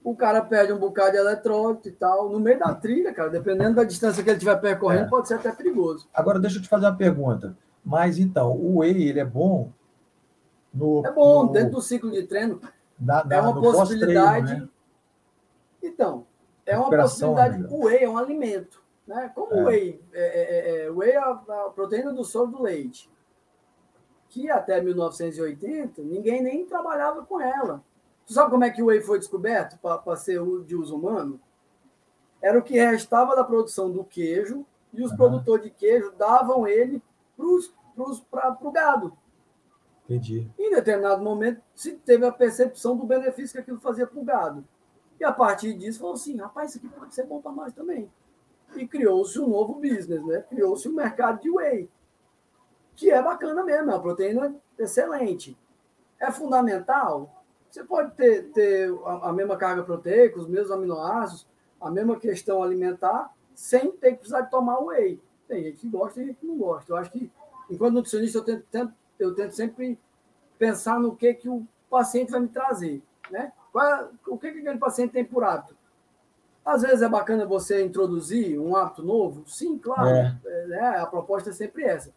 o cara perde um bocado de eletrônico e tal, no meio da trilha, cara, dependendo da distância que ele estiver percorrendo, é. pode ser até perigoso. Agora, deixa eu te fazer uma pergunta. Mas então, o whey, ele é bom no. É bom, no, dentro do ciclo de treino. Na, na, é uma possibilidade. Né? Então, é uma possibilidade. Né? O whey é um alimento. Né? Como é. whey, é, é, é, é whey é a, proteína do soro do leite, que até 1980 ninguém nem trabalhava com ela. Tu sabe como é que o whey foi descoberto para ser de uso humano? Era o que restava da produção do queijo e os uhum. produtores de queijo davam ele para o gado. Entendi. Em determinado momento, se teve a percepção do benefício que aquilo fazia para o gado. E a partir disso, falou assim: rapaz, isso aqui pode ser bom para nós também. E criou-se um novo business, né? Criou-se um mercado de whey, que é bacana mesmo, é uma proteína excelente. É fundamental? Você pode ter, ter a, a mesma carga proteica, os mesmos aminoácidos, a mesma questão alimentar, sem ter que precisar de tomar whey. Tem gente que gosta e gente que não gosta. Eu acho que, enquanto nutricionista, eu tento, tento, eu tento sempre pensar no que, que o paciente vai me trazer. Né? Qual, o que, que aquele paciente tem por hábito? Às vezes é bacana você introduzir um hábito novo? Sim, claro. É. É, é a proposta é sempre essa.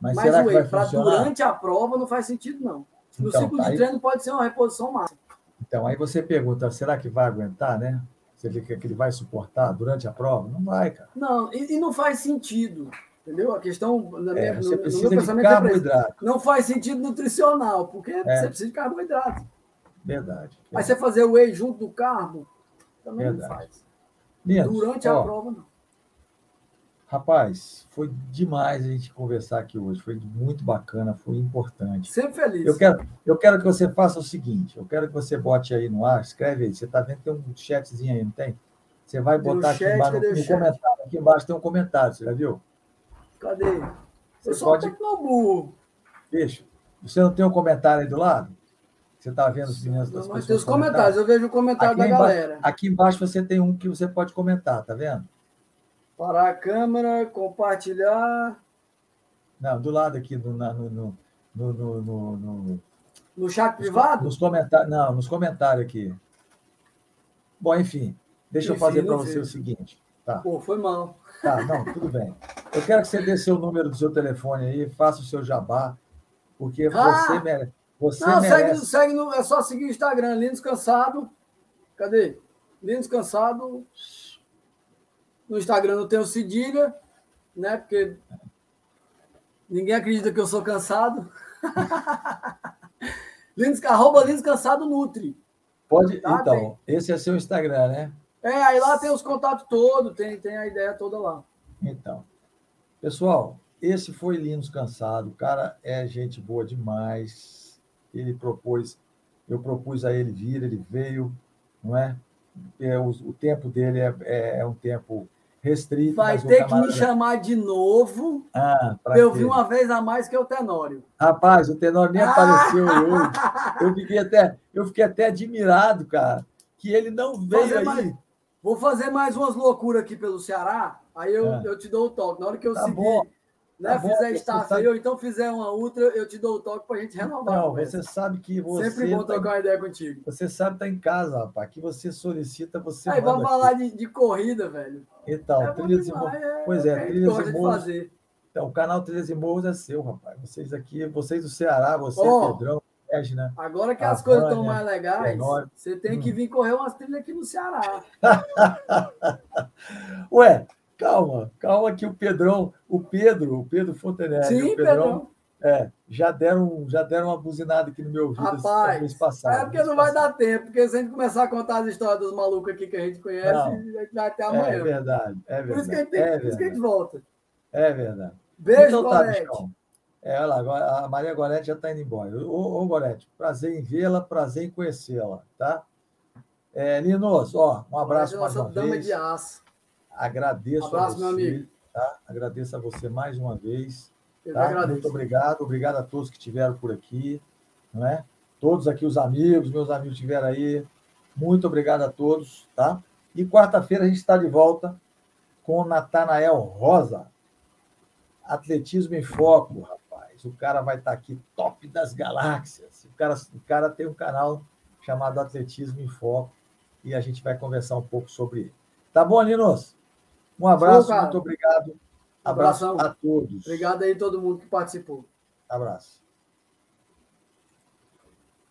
Mas, Mas whey, para durante a prova, não faz sentido, não. No então, ciclo de aí... treino pode ser uma reposição máxima. Então, aí você pergunta, será que vai aguentar, né? Você vê que ele vai suportar durante a prova? Não vai, cara. Não, e, e não faz sentido. Entendeu? A questão, na é, minha, você no, no meu pensamento, é. É não faz sentido nutricional, porque é. você precisa de carboidrato. Verdade. Mas você fazer o whey junto do carbo, também Verdade. não faz. Durante a ó, prova, não. Rapaz, foi demais a gente conversar aqui hoje. Foi muito bacana, foi importante. Sempre feliz. Eu quero, eu quero que você faça o seguinte: eu quero que você bote aí no ar, escreve aí. Você está vendo que tem um chatzinho aí, não tem? Você vai botar aqui chat, embaixo comentário. Aqui embaixo tem um comentário, você já viu? Cadê? Você eu sou pode... um Deixa. Você não tem um comentário aí do lado? Você está vendo os meninos das Mas tem os comentários, eu vejo o comentário aqui da embaixo, galera. Aqui embaixo você tem um que você pode comentar, tá vendo? Parar a câmera, compartilhar. Não, do lado aqui, no, no, no, no, no, no, no chat privado? Nos comentários, não, nos comentários aqui. Bom, enfim, deixa enfim, eu fazer para você o seguinte. Tá. Pô, foi mal. Tá, não, tudo bem. Eu quero que você dê seu número do seu telefone aí, faça o seu jabá, porque ah! você merece. Você Não, merece... segue, segue no, é só seguir o Instagram, Lindos Cansado. Cadê? Lindos Cansado. No Instagram não tem o cedilha, né? Porque ninguém acredita que eu sou cansado. (laughs) Lindos, arroba Lindos Cansado Nutri. Pode, tá? então, esse é seu Instagram, né? É, aí lá tem os contatos todos, tem, tem a ideia toda lá. Então, pessoal, esse foi Lindos Cansado. O cara é gente boa demais ele propôs, eu propus a ele vir, ele veio, não é? é o, o, tempo dele é, é, é um tempo restrito. Vai ter que me chamar de novo ah, para eu vi uma vez a mais que é o Tenório. Rapaz, o Tenório nem ah! apareceu hoje. Eu fiquei, até, eu fiquei até admirado, cara, que ele não veio fazer aí. Mais, vou fazer mais umas loucuras aqui pelo Ceará, aí eu, é. eu te dou o toque. Na hora que eu tá seguir, bom. né, tá fizer bom, staff sabe... aí, ou então fizer uma outra, eu te dou o toque para a gente renovar. Não, você sabe que você. Sempre bom tá... trocar uma ideia contigo. Você sabe tá em casa, rapaz. Que você solicita, você. Aí vamos falar de, de, corrida, velho. Então, é trilhas demais, e é, Pois é, trilhas e morros. Então, o canal Trilhas e Morros é seu, rapaz. Vocês aqui, vocês do Ceará, você, oh, Pedrão, Regina. Agora que as coisas estão mais legais, você tem que hum. vir correr umas trilhas aqui no Ceará. (laughs) Ué, calma, calma que o Pedrão, o Pedro, o Pedro Fontenelle, Sim, o Pedrão, Pedrão. É, já deram, já deram uma buzinada aqui no meu vídeo Rapaz, mês passado. É porque não vai dar tempo, porque se a gente começar a contar as histórias dos malucos aqui que a gente conhece, não, a gente vai até amanhã. É verdade, é verdade. Por isso que a gente, tem, é que a gente volta. É verdade. Beijo, então, tá, É, olha lá, a Maria Gorete já está indo embora. Ô, ô Gorete, prazer em vê-la, prazer em conhecê-la, tá? É, Linos, ó, um abraço mais uma dama vez. de aço. Agradeço um abraço, a você, meu amigo. Tá? Agradeço a você mais uma vez. Eu tá? Muito obrigado, obrigado a todos que estiveram por aqui, não é? Todos aqui, os amigos, meus amigos que estiveram aí. Muito obrigado a todos, tá? E quarta-feira a gente está de volta com Natanael Rosa. Atletismo em Foco, rapaz. O cara vai estar tá aqui, top das galáxias. O cara, o cara tem um canal chamado Atletismo em Foco e a gente vai conversar um pouco sobre ele. Tá bom, Ninos? Um abraço, muito obrigado. Abraço a todos. Obrigado aí a todo mundo que participou. Abraço.